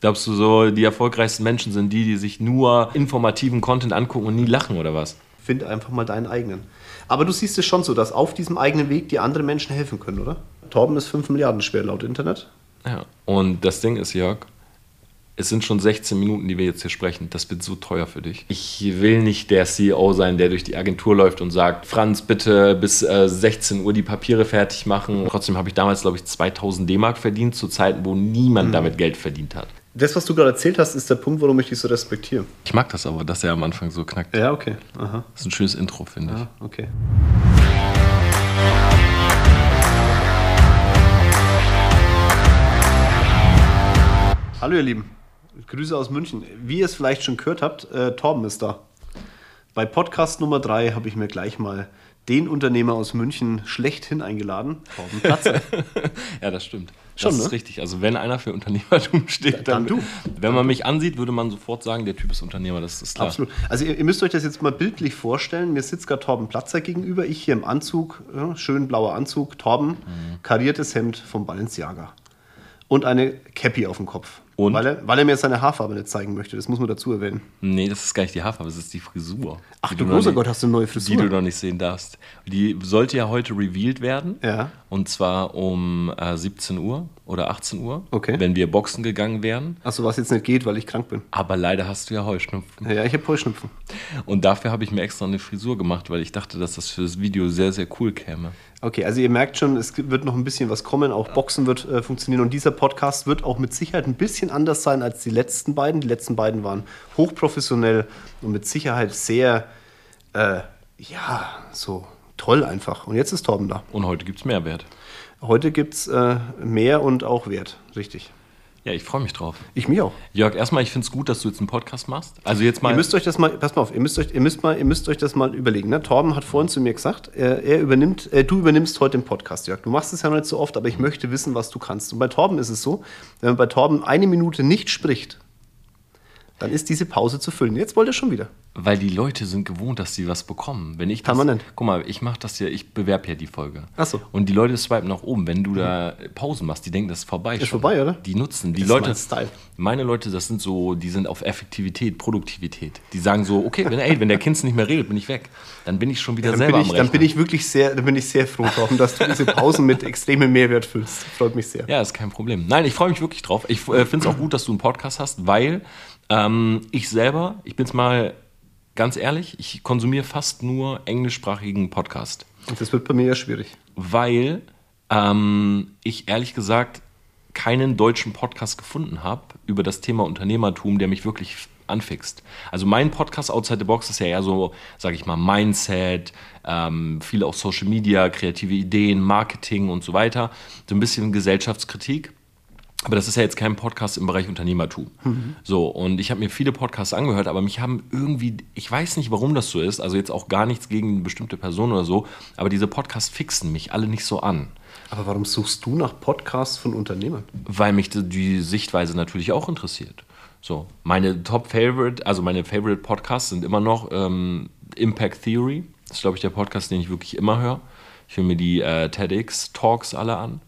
Glaubst du so, die erfolgreichsten Menschen sind die, die sich nur informativen Content angucken und nie lachen oder was? Find einfach mal deinen eigenen. Aber du siehst es schon so, dass auf diesem eigenen Weg die anderen Menschen helfen können, oder? Torben ist 5 Milliarden schwer laut Internet. Ja, und das Ding ist, Jörg, es sind schon 16 Minuten, die wir jetzt hier sprechen. Das wird so teuer für dich. Ich will nicht der CEO sein, der durch die Agentur läuft und sagt, Franz, bitte bis äh, 16 Uhr die Papiere fertig machen. Trotzdem habe ich damals, glaube ich, 2000 D-Mark verdient, zu Zeiten, wo niemand mhm. damit Geld verdient hat. Das, was du gerade erzählt hast, ist der Punkt, warum ich dich so respektiere. Ich mag das aber, dass er am Anfang so knackt. Ja, okay. Aha. Das ist ein schönes Intro, finde ich. Ja, okay. Hallo ihr Lieben, Grüße aus München. Wie ihr es vielleicht schon gehört habt, äh, Torben ist da. Bei Podcast Nummer 3 habe ich mir gleich mal den Unternehmer aus München schlechthin eingeladen, Torben Platzer. ja, das stimmt. Schon, das ne? ist richtig. Also wenn einer für Unternehmertum steht, dann, dann du. Wenn man mich ansieht, würde man sofort sagen, der Typ ist Unternehmer, das ist klar. Absolut. Also ihr, ihr müsst euch das jetzt mal bildlich vorstellen. Mir sitzt gerade Torben Platzer gegenüber, ich hier im Anzug, ja, schön blauer Anzug, Torben, mhm. kariertes Hemd vom Balenciaga und eine Cappy auf dem Kopf. Und? Weil er, weil er mir seine Haarfarbe nicht zeigen möchte. Das muss man dazu erwähnen. Nee, das ist gar nicht die Haarfarbe, das ist die Frisur. Ach du großer Gott, hast du eine neue Frisur? Die du noch nicht sehen darfst. Die sollte ja heute revealed werden. Ja. Und zwar um äh, 17 Uhr oder 18 Uhr. Okay. Wenn wir boxen gegangen wären. Achso, was jetzt nicht geht, weil ich krank bin. Aber leider hast du ja Heuschnupfen. Ja, ich habe Heuschnupfen. Und dafür habe ich mir extra eine Frisur gemacht, weil ich dachte, dass das für das Video sehr, sehr cool käme. Okay, also ihr merkt schon, es wird noch ein bisschen was kommen. Auch Boxen wird äh, funktionieren. Und dieser Podcast wird auch mit Sicherheit ein bisschen anders sein als die letzten beiden. Die letzten beiden waren hochprofessionell und mit Sicherheit sehr, äh, ja, so toll einfach. Und jetzt ist Torben da. Und heute gibt es Mehrwert. Heute gibt es äh, mehr und auch Wert, richtig. Ja, ich freue mich drauf. Ich mich auch. Jörg, erstmal, ich finde es gut, dass du jetzt einen Podcast machst. Also jetzt mal. Ihr müsst euch das mal, pass mal auf, ihr müsst euch, ihr müsst mal, ihr müsst euch das mal überlegen. Ne? Torben hat vorhin zu mir gesagt, er, er übernimmt, äh, du übernimmst heute den Podcast, Jörg. Du machst es ja noch nicht so oft, aber ich möchte wissen, was du kannst. Und bei Torben ist es so, wenn man bei Torben eine Minute nicht spricht, dann ist diese Pause zu füllen. Jetzt wollt ihr schon wieder. Weil die Leute sind gewohnt, dass sie was bekommen. Wenn ich das, Permanent. Guck mal, ich mache das ja, ich bewerbe ja die Folge. Ach so. Und die Leute swipen nach oben. Wenn du mhm. da Pausen machst, die denken, das ist vorbei. Ist schon. vorbei, oder? Die nutzen. Die das Leute, ist mein Style. Meine Leute, das sind so, die sind auf Effektivität, Produktivität. Die sagen so, okay, wenn, ey, wenn der Kind nicht mehr redet, bin ich weg. Dann bin ich schon wieder ja, selber ich, am Rechner. Dann bin ich wirklich sehr, dann bin ich sehr froh, Torben, dass du diese Pausen mit extremem Mehrwert füllst. Freut mich sehr. Ja, ist kein Problem. Nein, ich freue mich wirklich drauf. Ich äh, finde es auch gut, dass du einen Podcast hast, weil ähm, ich selber, ich bin es mal ganz ehrlich, ich konsumiere fast nur englischsprachigen Podcast. Und das wird bei mir ja schwierig. Weil ähm, ich ehrlich gesagt keinen deutschen Podcast gefunden habe über das Thema Unternehmertum, der mich wirklich anfixt. Also mein Podcast Outside the Box ist ja eher so, sage ich mal, Mindset, ähm, viel auch Social Media, kreative Ideen, Marketing und so weiter. So ein bisschen Gesellschaftskritik. Aber das ist ja jetzt kein Podcast im Bereich Unternehmertum. Mhm. So, und ich habe mir viele Podcasts angehört, aber mich haben irgendwie, ich weiß nicht, warum das so ist, also jetzt auch gar nichts gegen eine bestimmte Person oder so, aber diese Podcasts fixen mich alle nicht so an. Aber warum suchst du nach Podcasts von Unternehmern? Weil mich die Sichtweise natürlich auch interessiert. So, meine Top-Favorite, also meine Favorite Podcasts sind immer noch ähm, Impact Theory. Das ist, glaube ich, der Podcast, den ich wirklich immer höre. Ich höre mir die äh, TEDx-Talks alle an.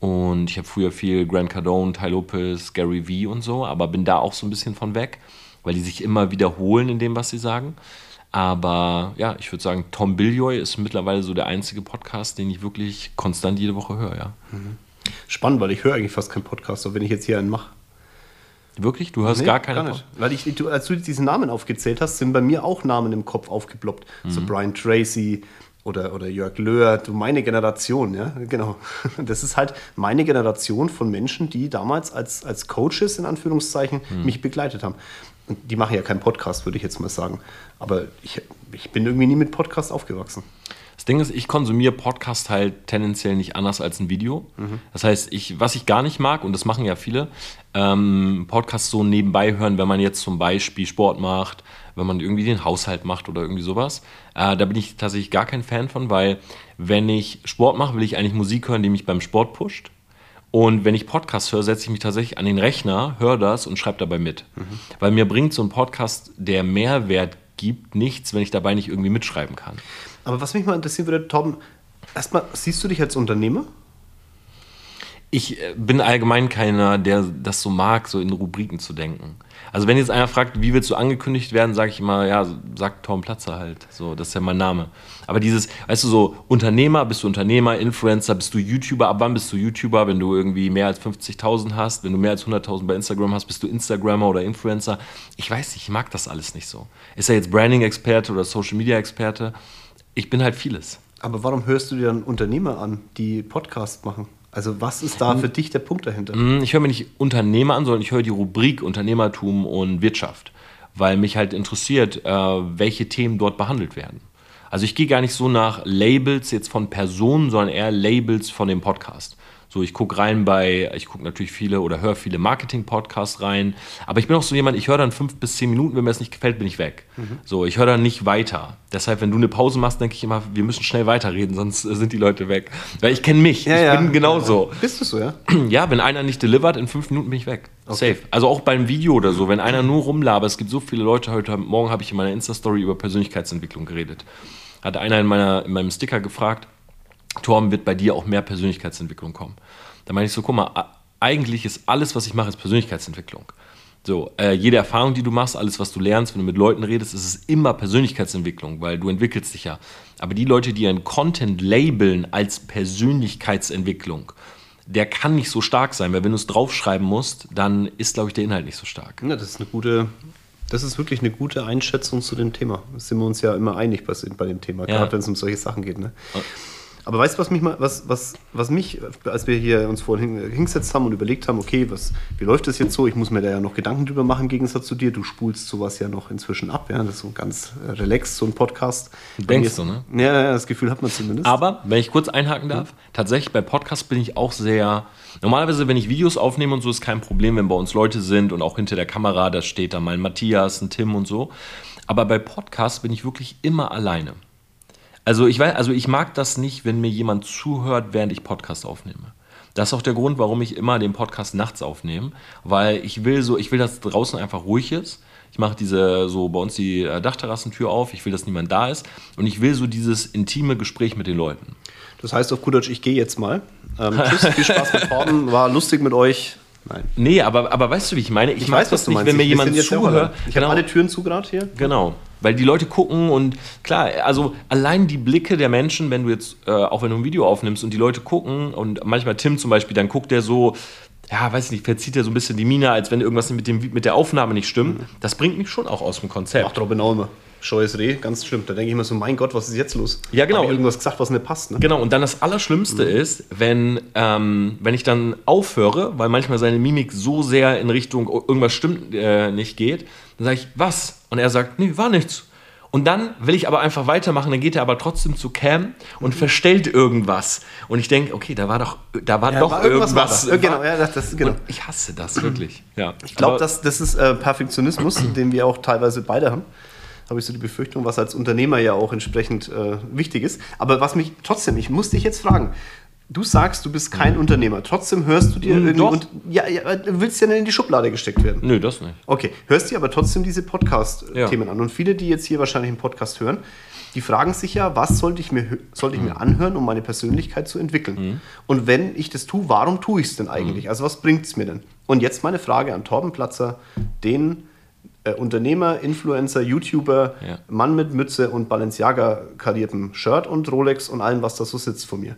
Und ich habe früher viel Grant Cardone, Ty Lopez, Gary Vee und so, aber bin da auch so ein bisschen von weg, weil die sich immer wiederholen in dem, was sie sagen. Aber ja, ich würde sagen, Tom Biljoy ist mittlerweile so der einzige Podcast, den ich wirklich konstant jede Woche höre, ja. Mhm. Spannend, weil ich höre eigentlich fast keinen Podcast, so wenn ich jetzt hier einen mache. Wirklich? Du hörst nee, gar keine gar nicht. Weil ich, du, als du diesen Namen aufgezählt hast, sind bei mir auch Namen im Kopf aufgeploppt. Mhm. So Brian Tracy, oder, oder Jörg Löhr, du meine Generation, ja, genau. Das ist halt meine Generation von Menschen, die damals als, als Coaches in Anführungszeichen mhm. mich begleitet haben. Und die machen ja keinen Podcast, würde ich jetzt mal sagen. Aber ich, ich bin irgendwie nie mit Podcast aufgewachsen. Das Ding ist, ich konsumiere Podcast halt tendenziell nicht anders als ein Video. Mhm. Das heißt, ich, was ich gar nicht mag, und das machen ja viele, ähm, Podcasts so nebenbei hören, wenn man jetzt zum Beispiel Sport macht, wenn man irgendwie den Haushalt macht oder irgendwie sowas. Äh, da bin ich tatsächlich gar kein Fan von, weil wenn ich Sport mache, will ich eigentlich Musik hören, die mich beim Sport pusht. Und wenn ich Podcast höre, setze ich mich tatsächlich an den Rechner, höre das und schreibe dabei mit. Mhm. Weil mir bringt so ein Podcast, der Mehrwert gibt, nichts, wenn ich dabei nicht irgendwie mitschreiben kann. Aber was mich mal interessieren würde, Tom, erstmal, siehst du dich als Unternehmer? Ich äh, bin allgemein keiner, der das so mag, so in Rubriken zu denken. Also wenn jetzt einer fragt, wie willst du angekündigt werden, sage ich immer, ja, sag Tom Platzer halt. So, das ist ja mein Name. Aber dieses, weißt du, so Unternehmer, bist du Unternehmer, Influencer, bist du YouTuber, ab wann bist du YouTuber, wenn du irgendwie mehr als 50.000 hast, wenn du mehr als 100.000 bei Instagram hast, bist du Instagrammer oder Influencer. Ich weiß nicht, ich mag das alles nicht so. Ist er jetzt Branding-Experte oder Social-Media-Experte? Ich bin halt vieles. Aber warum hörst du dir dann Unternehmer an, die Podcast machen? Also was ist da für dich der Punkt dahinter? Mm, Ich höre mir nicht Unternehmer an, sondern ich höre die Rubrik Unternehmertum und Wirtschaft, weil mich halt interessiert, äh, welche Themen dort behandelt werden. Also ich gehe gar nicht so nach Labels jetzt von Personen, sondern eher Labels von dem Podcast. So, ich gucke rein bei, ich gucke natürlich viele oder höre viele Marketing-Podcasts rein, aber ich bin auch so jemand, ich höre dann fünf bis zehn Minuten, wenn mir das nicht gefällt, bin ich weg. So, ich höre dann nicht weiter. Deshalb, wenn du eine Pause machst, denke ich immer, wir müssen schnell weiterreden, sonst äh, sind die Leute weg. Weil ich kenne mich, ich bin genauso. Bist du so, ja? Ja, wenn einer nicht delivert, in fünf Minuten bin ich weg. Safe. Also auch beim Video oder so, wenn einer nur rumlabert, es gibt so viele Leute, heute Morgen habe ich in meiner Insta-Story über Persönlichkeitsentwicklung geredet. Hat einer in, meiner, in meinem Sticker gefragt, Torben, wird bei dir auch mehr Persönlichkeitsentwicklung kommen? Da meine ich so, guck mal, eigentlich ist alles, was ich mache, ist Persönlichkeitsentwicklung. So, äh, jede Erfahrung, die du machst, alles, was du lernst, wenn du mit Leuten redest, ist es immer Persönlichkeitsentwicklung, weil du entwickelst dich ja. Aber die Leute, die ihren Content labeln als Persönlichkeitsentwicklung, der kann nicht so stark sein, weil wenn du es draufschreiben musst, dann ist, glaube ich, der Inhalt nicht so stark. Ja, das ist eine gute, das ist wirklich eine gute Einschätzung zu dem Thema. Da sind wir uns ja immer einig bei, bei dem Thema, Ja. gerade wenn es um solche Sachen geht. Ne? Aber weißt du, was mich mal, was, was, was mich, als wir hier uns vorhin hin- hingesetzt haben und überlegt haben, okay, was, wie läuft das jetzt so? Ich muss mir da ja noch Gedanken drüber machen, im Gegensatz zu dir. Du spulst sowas ja noch inzwischen ab, ja. Das ist so ganz äh, relaxed, so ein Podcast. Du denkst so, ne? Ja, ja, das Gefühl hat man zumindest. Aber, wenn ich kurz einhaken darf, tatsächlich bei Podcasts bin ich auch sehr. Normalerweise, wenn ich Videos aufnehme und so, ist kein Problem, wenn bei uns Leute sind und auch hinter der Kamera, da steht da mal ein Matthias, ein Tim und so. Aber bei Podcasts bin ich wirklich immer alleine. Also ich weiß, also ich mag das nicht, wenn mir jemand zuhört, während ich Podcast aufnehme. Das ist auch der Grund, warum ich immer den Podcast nachts aufnehme, weil ich will so, ich will, dass draußen einfach ruhig ist. Ich mache diese so bei uns die äh, Dachterrassentür auf. Ich will, dass niemand da ist und ich will so dieses intime Gespräch mit den Leuten. Das heißt auf gut Deutsch, ich gehe jetzt mal. Ähm, tschüss, viel Spaß mit Torben, war lustig mit euch. Nein. Nee, aber, aber weißt du, wie ich meine? Ich, Ich mag weiß, was das du nicht, meinst. wenn mir Wir jemand zuhört. Ich habe alle Türen zu gerade hier. Genau, weil die Leute gucken und klar, also allein die Blicke der Menschen, wenn du jetzt, äh, auch wenn du ein Video aufnimmst und die Leute gucken und manchmal Tim zum Beispiel, dann guckt der so, ja, weiß ich nicht, verzieht er so ein bisschen die Miene, als wenn irgendwas mit, dem, mit der Aufnahme nicht stimmt. Das bringt mich schon auch aus dem Konzept. Macht Robin immer. Scheues Reh, ganz schlimm. Da denke ich immer so, mein Gott, was ist jetzt los? Ja, genau. Hab irgendwas gesagt, was nicht passt. Ne? Genau, und dann das Allerschlimmste ist, wenn, ähm, wenn ich dann aufhöre, weil manchmal seine Mimik so sehr in Richtung oh, irgendwas stimmt äh, nicht geht, dann sage ich, was? Und er sagt, nee, war nichts. Und dann will ich aber einfach weitermachen, dann geht er aber trotzdem zu Cam und verstellt irgendwas. Und ich denke, okay, da war doch, da war Ja, doch war irgendwas. irgendwas war da. Genau, ja, das- das- genau. Und ich hasse das wirklich. Ja. Ich glaube, das, das ist äh, Perfektionismus, den wir auch teilweise beide haben. Habe ich so die Befürchtung, was als Unternehmer ja auch entsprechend äh, wichtig ist. Aber was mich trotzdem, ich muss dich jetzt fragen. Du sagst, du bist kein Unternehmer. Trotzdem hörst du dir Hm, irgendwie. Und, ja, ja, du willst ja nicht in die Schublade gesteckt werden. Nö, das nicht. Okay, hörst dir aber trotzdem diese Podcast-Themen Ja. an. Und viele, die jetzt hier wahrscheinlich einen Podcast hören, die fragen sich ja, was sollte ich mir, sollte ich mir anhören, um meine Persönlichkeit zu entwickeln? Und wenn ich das tue, warum tue ich es denn eigentlich? Also was bringt es mir denn? Und jetzt meine Frage an Torben Platzer, den äh, Unternehmer, Influencer, YouTuber. Mann mit Mütze und Balenciaga kariertem Shirt und Rolex und allem, was da so sitzt von mir.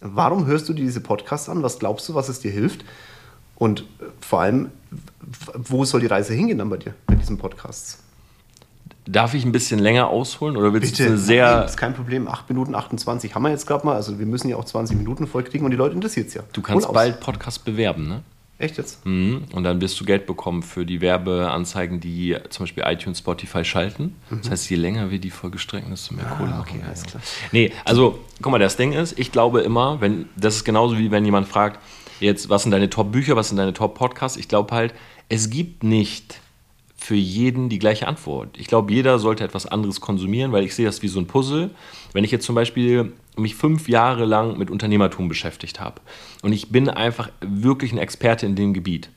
Warum hörst du dir diese Podcasts an? Was glaubst du, was es dir hilft? Und äh, vor allem, wo soll die Reise hingehen dann bei dir mit diesen Podcasts? Darf ich ein bisschen länger ausholen oder willst du Bitte, eine sehr. Nein, ist kein Problem. 8 Minuten 28 haben wir jetzt gerade mal. Also wir müssen ja auch 20 Minuten voll kriegen und die Leute interessiert es ja. Du kannst bald Podcast bewerben, ne? Echt jetzt? Mhm. Und dann wirst du Geld bekommen für die Werbeanzeigen, die zum Beispiel iTunes, Spotify schalten. Das heißt, je länger wir die Folge strecken, desto mehr Kohle machen Mhm. Ah, okay, wir. alles klar. Nee, also, guck mal, das Ding ist, ich glaube immer, wenn, das ist genauso wie wenn jemand fragt, jetzt, was sind deine Top-Bücher, was sind deine Top-Podcasts? Ich glaube halt, es gibt nicht für jeden die gleiche Antwort. Ich glaube, jeder sollte etwas anderes konsumieren, weil ich sehe das wie so ein Puzzle. Wenn ich jetzt zum Beispiel mich fünf Jahre lang mit Unternehmertum beschäftigt habe und ich bin einfach wirklich ein Experte in dem Gebiet,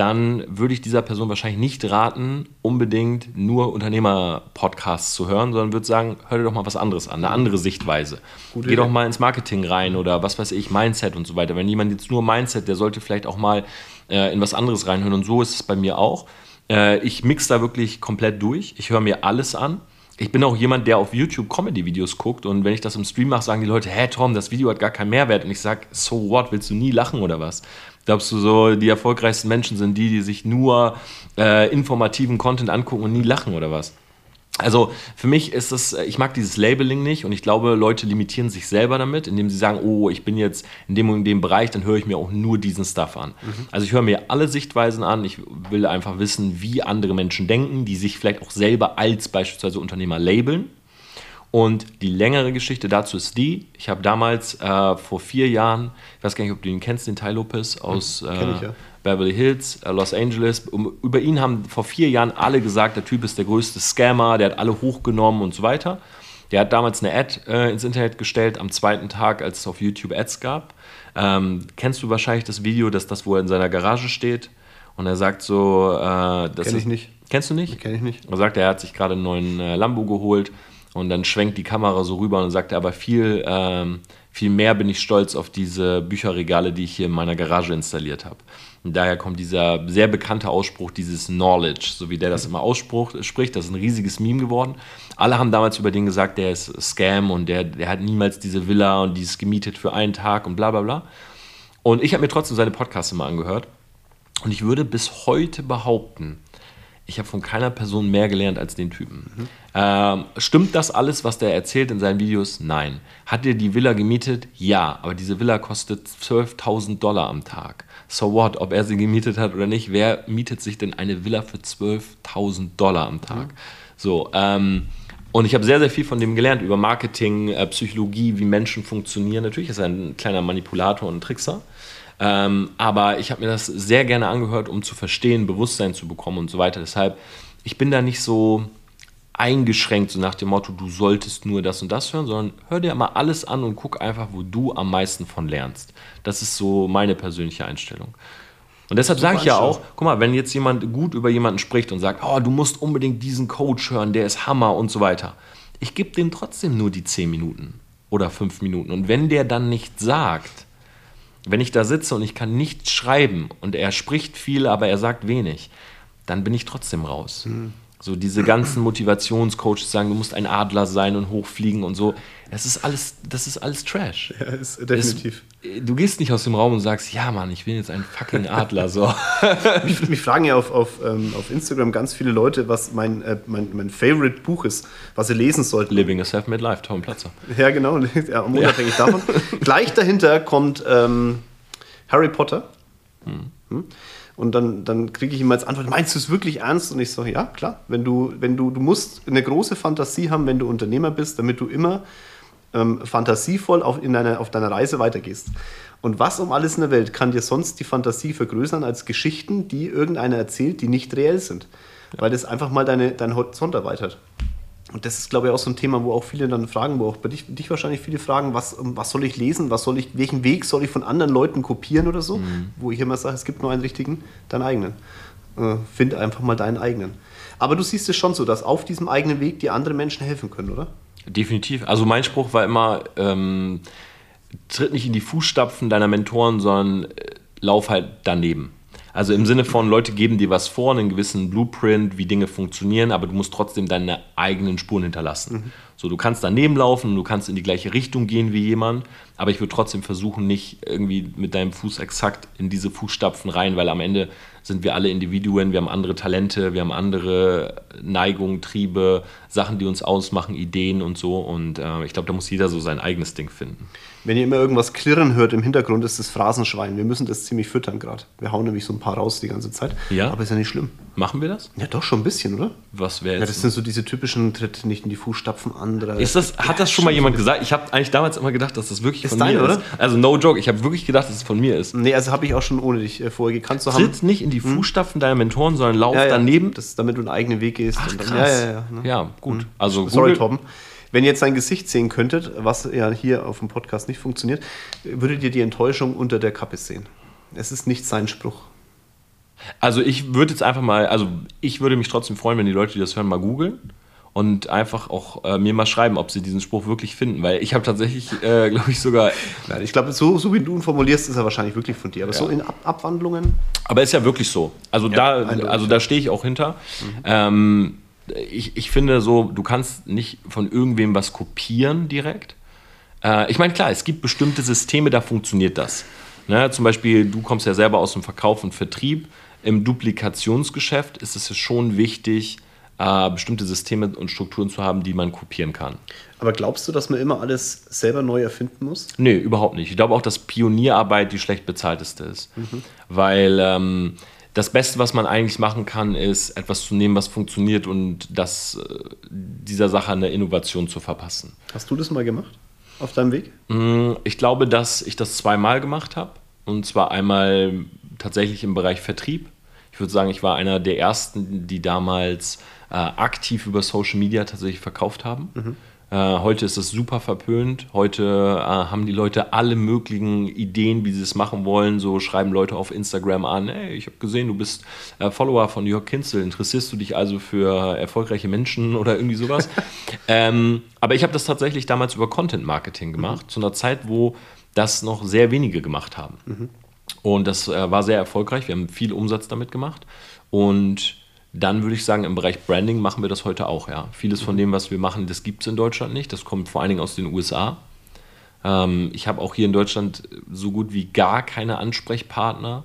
dann würde ich dieser Person wahrscheinlich nicht raten, unbedingt nur Unternehmer-Podcasts zu hören, sondern würde sagen, hör dir doch mal was anderes an, eine andere Sichtweise. Gute Geh Idee. doch mal ins Marketing rein oder was weiß ich, Mindset und so weiter. Wenn jemand jetzt nur Mindset, der sollte vielleicht auch mal äh, in was anderes reinhören und so ist es bei mir auch. Äh, ich mix da wirklich komplett durch. Ich höre mir alles an. Ich bin auch jemand, der auf YouTube Comedy-Videos guckt und wenn ich das im Stream mache, sagen die Leute, hä Tom, das Video hat gar keinen Mehrwert. Und ich sage, so what, willst du nie lachen oder was? Glaubst du so, die erfolgreichsten Menschen sind die, die sich nur äh, informativen Content angucken und nie lachen oder was? Also für mich ist es, ich mag dieses Labeling nicht und ich glaube, Leute limitieren sich selber damit, indem sie sagen, oh, ich bin jetzt in dem und dem Bereich, dann höre ich mir auch nur diesen Stuff an. Mhm. Also ich höre mir alle Sichtweisen an, ich will einfach wissen, wie andere Menschen denken, die sich vielleicht auch selber als beispielsweise Unternehmer labeln. Und die längere Geschichte dazu ist die, ich habe damals äh, vor vier Jahren, ich weiß gar nicht, ob du ihn kennst, den Ty Lopez aus... Äh, ich, ja Beverly Hills, äh, Los Angeles. Um, über ihn haben vor vier Jahren alle gesagt, der Typ ist der größte Scammer, der hat alle hochgenommen und so weiter. Der hat damals eine Ad äh, ins Internet gestellt am zweiten Tag, als es auf YouTube Ads gab. Ähm, kennst du wahrscheinlich das Video, dass das, wo er in seiner Garage steht und er sagt so, äh, das Kenn ich nicht. Kennst du nicht? Kenn ich nicht. Er sagt, er hat sich gerade einen neuen äh, Lambo geholt und dann schwenkt die Kamera so rüber und sagt er aber viel, ähm, viel mehr bin ich stolz auf diese Bücherregale, die ich hier in meiner Garage installiert habe. Und daher kommt dieser sehr bekannte Ausspruch, dieses Knowledge, so wie der das immer ausspricht. Das ist ein riesiges Meme geworden. Alle haben damals über den gesagt, der ist Scam und der, der hat niemals diese Villa und die ist gemietet für einen Tag und bla bla bla. Und ich habe mir trotzdem seine Podcasts immer angehört. Und ich würde bis heute behaupten, ich habe von keiner Person mehr gelernt als den Typen. Mhm. Ähm, stimmt das alles, was der erzählt in seinen Videos? Nein. Hat er die Villa gemietet? Ja, aber diese Villa kostet 12.000 Dollar am Tag so what, ob er sie gemietet hat oder nicht, wer mietet sich denn eine Villa für 12.000 Dollar am Tag? Mhm. So, ähm, und ich habe sehr, sehr viel von dem gelernt über Marketing, äh, Psychologie, wie Menschen funktionieren. Natürlich ist er ein kleiner Manipulator und Trickser. Ähm, aber ich habe mir das sehr gerne angehört, um zu verstehen, Bewusstsein zu bekommen und so weiter. Deshalb, ich bin da nicht so, eingeschränkt, so nach dem Motto, du solltest nur das und das hören, sondern hör dir mal alles an und guck einfach, wo du am meisten von lernst. Das ist so meine persönliche Einstellung. Und deshalb sage ich ja auch, guck mal, wenn jetzt jemand gut über jemanden spricht und sagt, oh, du musst unbedingt diesen Coach hören, der ist Hammer und so weiter. Ich gebe dem trotzdem nur die 10 Minuten oder 5 Minuten. Und wenn der dann nichts sagt, wenn ich da sitze und ich kann nichts schreiben und er spricht viel, aber er sagt wenig, dann bin ich trotzdem raus. Mhm. So diese ganzen Motivationscoaches sagen, du musst ein Adler sein und hochfliegen und so. Das ist alles, das ist alles Trash. Ja, ist definitiv. Es, du gehst nicht aus dem Raum und sagst, ja Mann, ich will jetzt ein fucking Adler. So. mich, mich, fragen ja auf, auf, ähm, auf Instagram ganz viele Leute, was mein, äh, mein, mein Favorite Buch ist, was sie lesen sollten. Living a Self-Made Life, Tom Platzer. Ja, genau, ja, unabhängig ja. davon. Gleich dahinter kommt ähm, Harry Potter. Hm. Hm? Und dann, dann kriege ich immer als Antwort, meinst du es wirklich ernst? Und ich sage, ja, klar. Wenn du, wenn du, du musst eine große Fantasie haben, wenn du Unternehmer bist, damit du immer ähm, fantasievoll auf, in deiner, auf deiner Reise weitergehst. Und was um alles in der Welt kann dir sonst die Fantasie vergrößern als Geschichten, die irgendeiner erzählt, die nicht reell sind? Ja. Weil das einfach mal deine, deinen Horizont erweitert. Und das ist, glaube ich, auch so ein Thema, wo auch viele dann fragen, wo auch bei dich, dich wahrscheinlich viele fragen, was, was soll ich lesen, was soll ich, welchen Weg soll ich von anderen Leuten kopieren oder so, mhm. wo ich immer sage, es gibt nur einen richtigen, deinen eigenen. Äh, find einfach mal deinen eigenen. Aber du siehst es schon so, dass auf diesem eigenen Weg die anderen Menschen helfen können, oder? Definitiv. Also mein Spruch war immer, ähm, tritt nicht in die Fußstapfen deiner Mentoren, sondern äh, lauf halt daneben. Also im Sinne von, Leute geben dir was vor, einen gewissen Blueprint, wie Dinge funktionieren, aber du musst trotzdem deine eigenen Spuren hinterlassen. Mhm. So, du kannst daneben laufen, du kannst in die gleiche Richtung gehen wie jemand, aber ich würde trotzdem versuchen, nicht irgendwie mit deinem Fuß exakt in diese Fußstapfen rein, weil am Ende sind wir alle Individuen, wir haben andere Talente, wir haben andere Neigungen, Triebe, Sachen, die uns ausmachen, Ideen und so. Und äh, ich glaube, da muss jeder so sein eigenes Ding finden. Wenn ihr immer irgendwas klirren hört im Hintergrund, ist das Phrasenschwein. Wir müssen das ziemlich füttern gerade. Wir hauen nämlich so ein paar raus die ganze Zeit. Ja. Aber ist ja nicht schlimm. Machen wir das? Ja, doch schon ein bisschen, oder? Was wäre jetzt? Ja, das sind so diese typischen Tritt nicht in die Fußstapfen anderer. Ist das, hat das schon mal jemand gesagt? Ich habe eigentlich damals immer gedacht, dass das wirklich ist von dein, mir oder? ist. Also no joke, ich habe wirklich gedacht, dass es von mir ist. Nee, also habe ich auch schon ohne dich äh, vorher gekannt zu haben. Tritt nicht in die hm? Fußstapfen hm? deiner Mentoren, sondern lauf ja, ja. daneben. Das, damit du einen eigenen Weg gehst. Ach, dann, krass. Ja, ja, ja. Ne? ja gut. Hm. Also Sorry, Tom. Wenn ihr jetzt sein Gesicht sehen könntet, was ja hier auf dem Podcast nicht funktioniert, würdet ihr die Enttäuschung unter der Kappe sehen. Es ist nicht sein Spruch. Also ich würde jetzt einfach mal, also ich würde mich trotzdem freuen, wenn die Leute, die das hören, mal googeln und einfach auch äh, mir mal schreiben, ob sie diesen Spruch wirklich finden, weil ich habe tatsächlich, äh, glaube ich, sogar. Nein, ich glaube, so, so wie du ihn formulierst, ist er wahrscheinlich wirklich von dir. Aber ja. so in Ab Abwandlungen. Aber ist ja wirklich so. Also ja, da, also da stehe ich auch hinter. Mhm. Ähm, ich, ich finde so, du kannst nicht von irgendwem was kopieren direkt. Äh, ich meine, klar, es gibt bestimmte Systeme, da funktioniert das. Ne? Zum Beispiel, du kommst ja selber aus dem Verkauf und Vertrieb. Im Duplikationsgeschäft ist es ja schon wichtig, äh, bestimmte Systeme und Strukturen zu haben, die man kopieren kann. Aber glaubst du, dass man immer alles selber neu erfinden muss? Nee, überhaupt nicht. Ich glaube auch, dass Pionierarbeit die schlecht bezahlteste ist. Mhm. Weil ähm, das Beste, was man eigentlich machen kann, ist etwas zu nehmen, was funktioniert und das, äh, dieser Sache eine Innovation zu verpassen. Hast du das mal gemacht auf deinem Weg? Mm, ich glaube, dass ich das zweimal gemacht habe. Und zwar einmal tatsächlich im Bereich Vertrieb. Ich würde sagen, ich war einer der ersten, die damals äh, aktiv über Social Media tatsächlich verkauft haben. Mhm. Äh, heute ist das super verpönt. Heute äh, haben die Leute alle möglichen Ideen, wie sie es machen wollen. So schreiben Leute auf Instagram an, hey, ich habe gesehen, du bist äh, Follower von Jörg Kinzel. Interessierst du dich also für erfolgreiche Menschen oder irgendwie sowas? ähm, aber ich habe das tatsächlich damals über Content Marketing gemacht, mhm. zu einer Zeit, wo das noch sehr wenige gemacht haben. Mhm. Und das äh, war sehr erfolgreich. Wir haben viel Umsatz damit gemacht. Und dann würde ich sagen, im Bereich Branding machen wir das heute auch. Ja. Vieles von dem, was wir machen, das gibt es in Deutschland nicht. Das kommt vor allen Dingen aus den USA. Ähm, ich habe auch hier in Deutschland so gut wie gar keine Ansprechpartner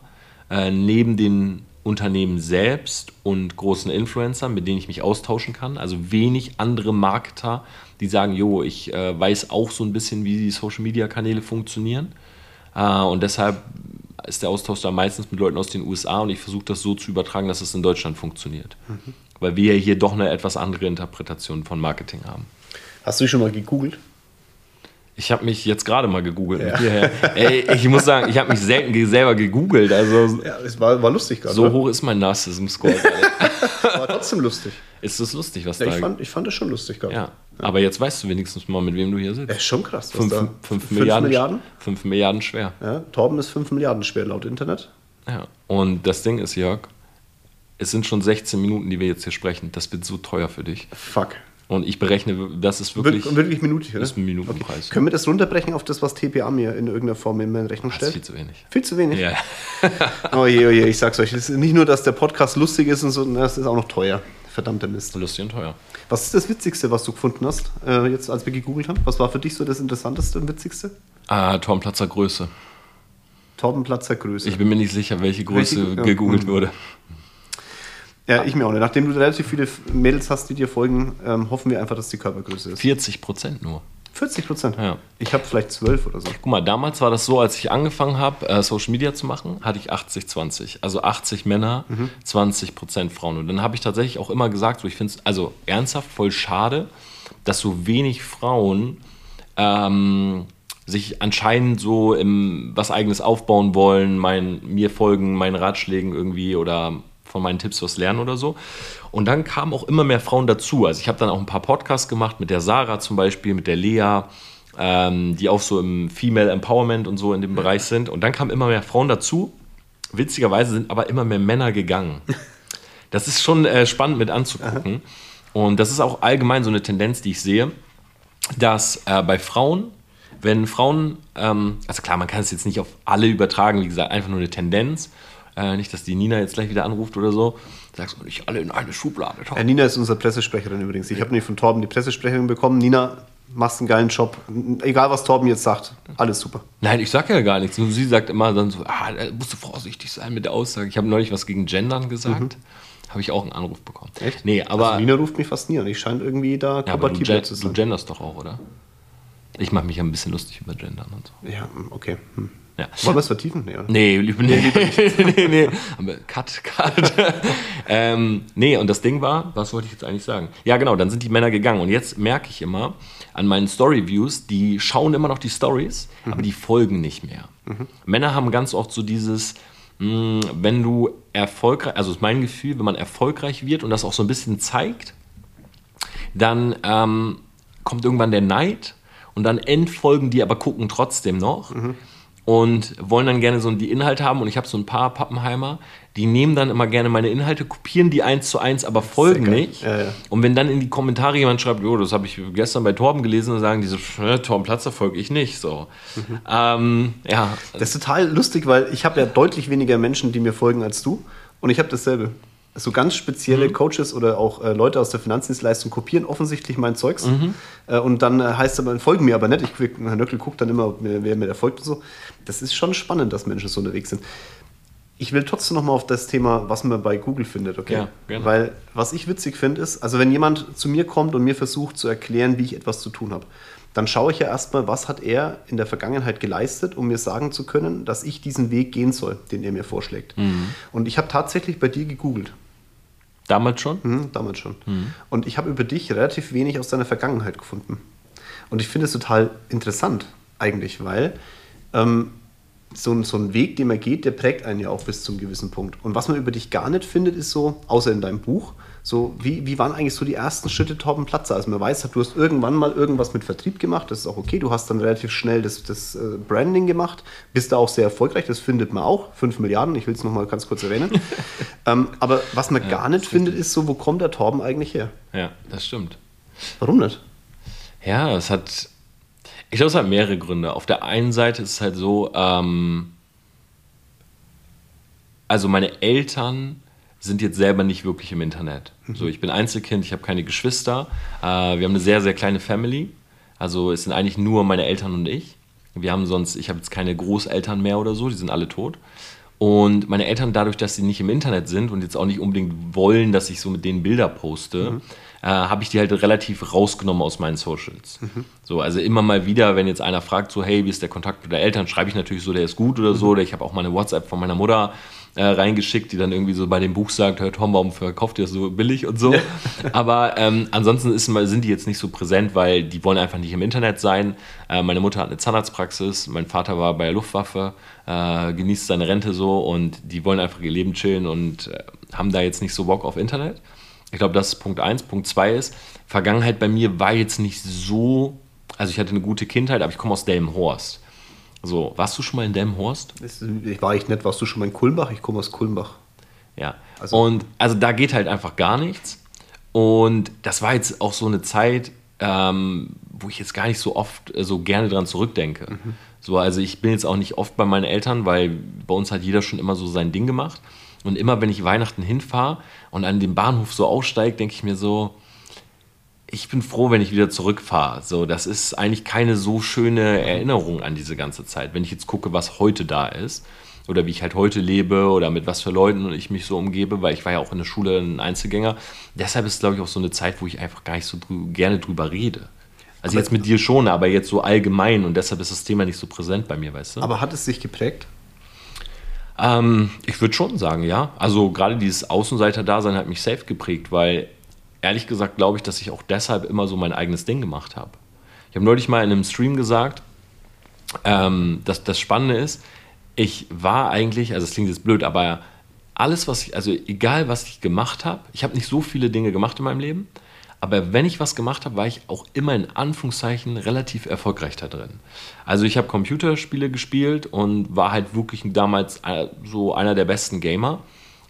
äh, neben den Unternehmen selbst und großen Influencern, mit denen ich mich austauschen kann. Also wenig andere Marketer, die sagen, jo, ich äh, weiß auch so ein bisschen, wie die Social-Media-Kanäle funktionieren. Äh, und deshalb ist der Austausch da meistens mit Leuten aus den USA und ich versuche das so zu übertragen, dass es in Deutschland funktioniert. Mhm. Weil wir hier doch eine etwas andere Interpretation von Marketing haben. Hast du dich schon mal gegoogelt? Ich habe mich jetzt gerade mal gegoogelt. Ja. Ey, ich muss sagen, ich habe mich selten selber gegoogelt. Also ja, es war, war lustig gerade. So hoch ist mein Narcissism-Score. war trotzdem lustig. Ist das lustig, was ja, da... Ich fand, ich fand das schon lustig gerade. Ja. Aber jetzt weißt du wenigstens mal, mit wem du hier sitzt. Ja, schon krass. Was 5, da? 5 Milliarden, Milliarden? 5 Milliarden schwer. Ja, Torben ist 5 Milliarden schwer laut Internet. Ja, und das Ding ist, Jörg, es sind schon 16 Minuten, die wir jetzt hier sprechen. Das wird so teuer für dich. Fuck. Und ich berechne, das ist wirklich. Wir, wirklich minütig, oder? ist ein Minutenpreis. Okay. Können wir das runterbrechen auf das, was TPA mir in irgendeiner Form in meine Rechnung stellt? Das ist viel zu wenig. Viel zu wenig? Ja. oh je, oh je, ich sag's euch. Es ist nicht nur, dass der Podcast lustig ist und so, es ist auch noch teuer. Verdammter Mist. Lustig und teuer. Was ist das Witzigste, was du gefunden hast, äh, jetzt als wir gegoogelt haben? Was war für dich so das Interessanteste und Witzigste? Ah, Torbenplatzer Größe. Torbenplatzer Größe. Ich bin mir nicht sicher, welche Größe welche? gegoogelt ja. wurde. Ja, ich mir auch nicht. Nachdem du relativ viele Mädels hast, die dir folgen, ähm, hoffen wir einfach, dass die Körpergröße ist. 40 Prozent nur. 40 Prozent? Ja. Ich habe vielleicht 12 oder so. Guck mal, damals war das so, als ich angefangen habe, äh, Social Media zu machen, hatte ich 80-20. Also 80 Männer, mhm. 20 Prozent Frauen. Und dann habe ich tatsächlich auch immer gesagt, so, ich finde es also ernsthaft voll schade, dass so wenig Frauen ähm, sich anscheinend so im was eigenes aufbauen wollen, mein, mir folgen, meinen Ratschlägen irgendwie oder von meinen Tipps was lernen oder so. Und dann kamen auch immer mehr Frauen dazu. Also ich habe dann auch ein paar Podcasts gemacht mit der Sarah zum Beispiel, mit der Lea, ähm, die auch so im Female Empowerment und so in dem ja. Bereich sind. Und dann kamen immer mehr Frauen dazu. Witzigerweise sind aber immer mehr Männer gegangen. Das ist schon äh, spannend mit anzugucken. Aha. Und das ist auch allgemein so eine Tendenz, die ich sehe, dass äh, bei Frauen, wenn Frauen, ähm, also klar, man kann es jetzt nicht auf alle übertragen, wie gesagt, einfach nur eine Tendenz, äh, nicht, dass die Nina jetzt gleich wieder anruft oder so. Sagst du nicht alle in eine Schublade. Ja, Nina ist unsere Pressesprecherin übrigens. Ich habe nicht von Torben die Pressesprecherin bekommen. Nina, machst einen geilen Job. Egal, was Torben jetzt sagt, alles super. Nein, ich sage ja gar nichts. Nur sie sagt immer dann so, ah, da musst du vorsichtig sein mit der Aussage. Ich habe neulich was gegen Gendern gesagt. Mhm. Habe ich auch einen Anruf bekommen. Echt? Nee, aber. Also Nina ruft mich fast nie an. Ich scheine irgendwie da ja, kompatibel zu sein. Du genderst doch auch, oder? Ich mache mich ja ein bisschen lustig über Gendern und so. Ja, okay. Hm. Ja. Wollen wir es vertiefen? Nee, oder? nee, lieber nee, nee, nee, nee. Cut, cut. ähm, nee, und das Ding war, was wollte ich jetzt eigentlich sagen? Ja, genau, dann sind die Männer gegangen. Und jetzt merke ich immer an meinen Story-Views, die schauen immer noch die Stories, mhm. aber die folgen nicht mehr. Mhm. Männer haben ganz oft so dieses, mh, hm, wenn du erfolgreich, also ist mein Gefühl, wenn man erfolgreich wird und das auch so ein bisschen zeigt, dann ähm, kommt irgendwann der Neid und dann entfolgen die, aber gucken trotzdem noch. Mhm und wollen dann gerne so die Inhalte haben. Und ich habe so ein paar Pappenheimer, die nehmen dann immer gerne meine Inhalte, kopieren die eins zu eins, aber folgen nicht. Ja, ja. Und wenn dann in die Kommentare jemand schreibt, jo, das habe ich gestern bei Torben gelesen, dann sagen diese, äh, Torben Platzer folge ich nicht. So. Mhm. Ähm, ja, Das ist total lustig, weil ich habe ja deutlich weniger Menschen, die mir folgen als du. Und ich habe dasselbe. So ganz spezielle Coaches oder auch äh, Leute aus der Finanzdienstleistung kopieren offensichtlich mein Zeugs. Äh, und dann äh, heißt es, folgen mir aber nicht. Ich, Herr Nöckel guckt dann immer, wer mir da folgt und so. Das ist schon spannend, dass Menschen so unterwegs sind. Ich will trotzdem noch mal auf das Thema, was man bei Google findet, okay? Ja, gerne. Weil was ich witzig finde, ist, also wenn jemand zu mir kommt und mir versucht zu erklären, wie ich etwas zu tun habe, dann schaue ich ja erstmal, was hat er in der Vergangenheit geleistet, um mir sagen zu können, dass ich diesen Weg gehen soll, den er mir vorschlägt. Mhm. Und ich habe tatsächlich bei dir gegoogelt. Damals schon. Mhm, damals schon. Und ich habe über dich relativ wenig aus deiner Vergangenheit gefunden. Und ich finde es total interessant, eigentlich, weil ähm, so, ein- so ein Weg, den man geht, der prägt einen ja auch bis zum gewissen Punkt. Und was man über dich gar nicht findet, ist so, außer in deinem Buch, so, wie, wie waren eigentlich so die ersten Schritte Torben Platzer? Also man weiß, du hast irgendwann mal irgendwas mit Vertrieb gemacht, das ist auch okay. Du hast dann relativ schnell das, das äh, Branding gemacht, bist da auch sehr erfolgreich, das findet man auch. 5 Milliarden, ich will es nochmal ganz kurz erwähnen. ähm, aber was man gar nicht findet, ist so, wo kommt der Torben eigentlich her? Ja, das stimmt. Warum nicht? Ja, es hat. Ich glaube, es hat mehrere Gründe. Auf der einen Seite ist es halt so, ähm, also meine Eltern sind jetzt selber nicht wirklich im Internet. So, ich bin Einzelkind, ich habe keine Geschwister. Äh, wir haben eine sehr, sehr kleine Family. Also es sind eigentlich nur meine Eltern und ich. Wir haben sonst, ich habe jetzt keine Großeltern mehr oder so, die sind alle tot. Und meine Eltern, dadurch, dass sie nicht im Internet sind und jetzt auch nicht unbedingt wollen, dass ich so mit denen Bilder poste, äh, habe ich die halt relativ rausgenommen aus meinen Socials. So, also immer mal wieder, wenn jetzt einer fragt, so, hey, wie ist der Kontakt mit der Eltern, schreibe ich natürlich so, der ist gut oder so. Oder ich habe auch mal eine WhatsApp von meiner Mutter äh, reingeschickt, die dann irgendwie so bei dem Buch sagt, hört Tom, warum verkauft ihr das so billig und so. Aber ähm, ansonsten ist, sind die jetzt nicht so präsent, weil die wollen einfach nicht im Internet sein. Äh, meine Mutter hat eine Zahnarztpraxis, mein Vater war bei der Luftwaffe, äh, genießt seine Rente so und die wollen einfach ihr Leben chillen und äh, haben da jetzt nicht so Bock auf Internet. Ich glaube, das ist Punkt eins. Punkt zwei ist, Vergangenheit bei mir war jetzt nicht so, also ich hatte eine gute Kindheit, aber ich komme aus Delmenhorst. So, warst du schon mal in Delmenhorst? Ich war ich nicht, warst du schon mal in Kulmbach? Ich komme aus Kulmbach. Ja. Also- und also da geht halt einfach gar nichts. Und das war jetzt auch so eine Zeit, ähm, wo ich jetzt gar nicht so oft äh, so gerne dran zurückdenke. Mhm. So, also ich bin jetzt auch nicht oft bei meinen Eltern, weil bei uns hat jeder schon immer so sein Ding gemacht. Und immer wenn ich Weihnachten hinfahre und an dem Bahnhof so aussteige, denke ich mir so, ich bin froh, wenn ich wieder zurückfahre. So, das ist eigentlich keine so schöne Erinnerung an diese ganze Zeit. Wenn ich jetzt gucke, was heute da ist oder wie ich halt heute lebe oder mit was für Leuten ich mich so umgebe, weil ich war ja auch in der Schule ein Einzelgänger. Deshalb ist es, glaube ich, auch so eine Zeit, wo ich einfach gar nicht so drü gerne drüber rede. Also Aber- jetzt mit dir schon, aber jetzt so allgemein und deshalb ist das Thema nicht so präsent bei mir, weißt du? Aber hat es sich geprägt? Ähm, ich würde schon sagen, ja. Also gerade dieses Außenseiter-Dasein hat mich safe geprägt, weil ehrlich gesagt glaube ich, dass ich auch deshalb immer so mein eigenes Ding gemacht habe. Ich habe neulich mal in einem Stream gesagt, ähm, dass das Spannende ist, ich war eigentlich, also es klingt jetzt blöd, aber alles, was ich, also egal was ich gemacht habe, ich habe nicht so viele Dinge gemacht in meinem Leben, aber wenn ich was gemacht habe, war ich auch immer in Anführungszeichen relativ erfolgreich da drin. Also ich habe Computerspiele gespielt und war halt wirklich damals äh, so einer der besten Gamer.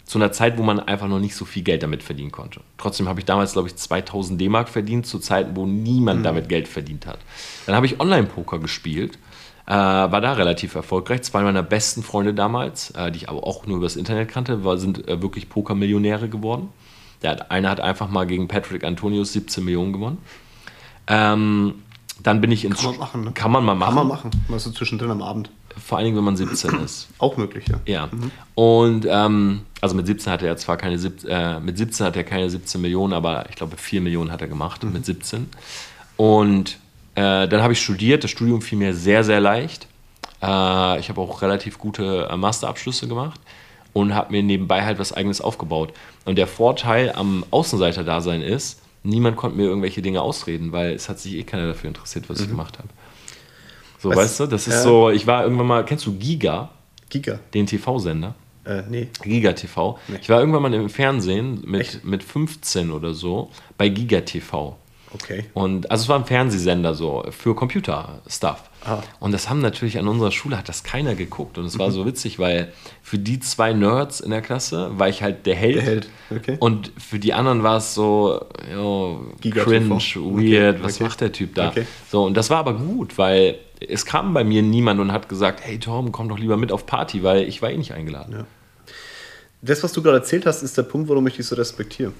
Zu einer Zeit, wo man einfach noch nicht so viel Geld damit verdienen konnte. Trotzdem habe ich damals, glaube ich, 2000 D-Mark verdient, zu Zeiten, wo niemand damit Geld verdient hat. Dann habe ich Online-Poker gespielt, äh, war da relativ erfolgreich. Zwei meiner besten Freunde damals, äh, die ich aber auch nur übers Internet kannte, war, sind äh, wirklich Poker-Millionäre geworden. Der hat, einer hat einfach mal gegen Patrick Antonius 17 Millionen gewonnen. Ähm, dann bin ich ins Kann man machen, ne? Kann man mal machen. Kann man machen. Mal so zwischendrin am Abend. Vor allen Dingen, wenn man 17 ist. Auch möglich, ja. Ja. Und ähm, also mit 17 hatte er zwar keine äh, mit 17 hat er keine 17 Millionen, aber ich glaube 4 Millionen hat er gemacht mit 17. Und äh, dann habe ich studiert. Das Studium fiel mir sehr, sehr leicht. Äh, ich habe auch relativ gute äh, Masterabschlüsse gemacht und habe mir nebenbei halt was eigenes aufgebaut. Und der Vorteil am Außenseiter-Dasein ist, niemand konnte mir irgendwelche Dinge ausreden, weil es hat sich eh keiner dafür interessiert, was ich gemacht habe. So, Was- weißt du, das ist ja. so, ich war irgendwann mal, kennst du Giga, Giga. den TV-Sender? Äh, nee. Giga TV. Nee. Ich war irgendwann mal im Fernsehen mit, Echt? mit 15 oder so bei Giga TV. Okay. Und also es war ein Fernsehsender so für Computer-Stuff. Ah. Und das haben natürlich an unserer Schule hat das keiner geguckt. Und es Mhm. war so witzig, weil für die zwei Nerds in der Klasse war ich halt der Held. Der Held, okay. Und für die anderen war es so, Giga cringe, weird, Okay, was okay. macht der Typ da? So, und das war aber gut, weil es kam bei mir niemand und hat gesagt, hey Tom, komm doch lieber mit auf Party, weil ich war eh nicht eingeladen. Ja. Das, was du gerade erzählt hast, ist der Punkt, warum ich dich so respektiere.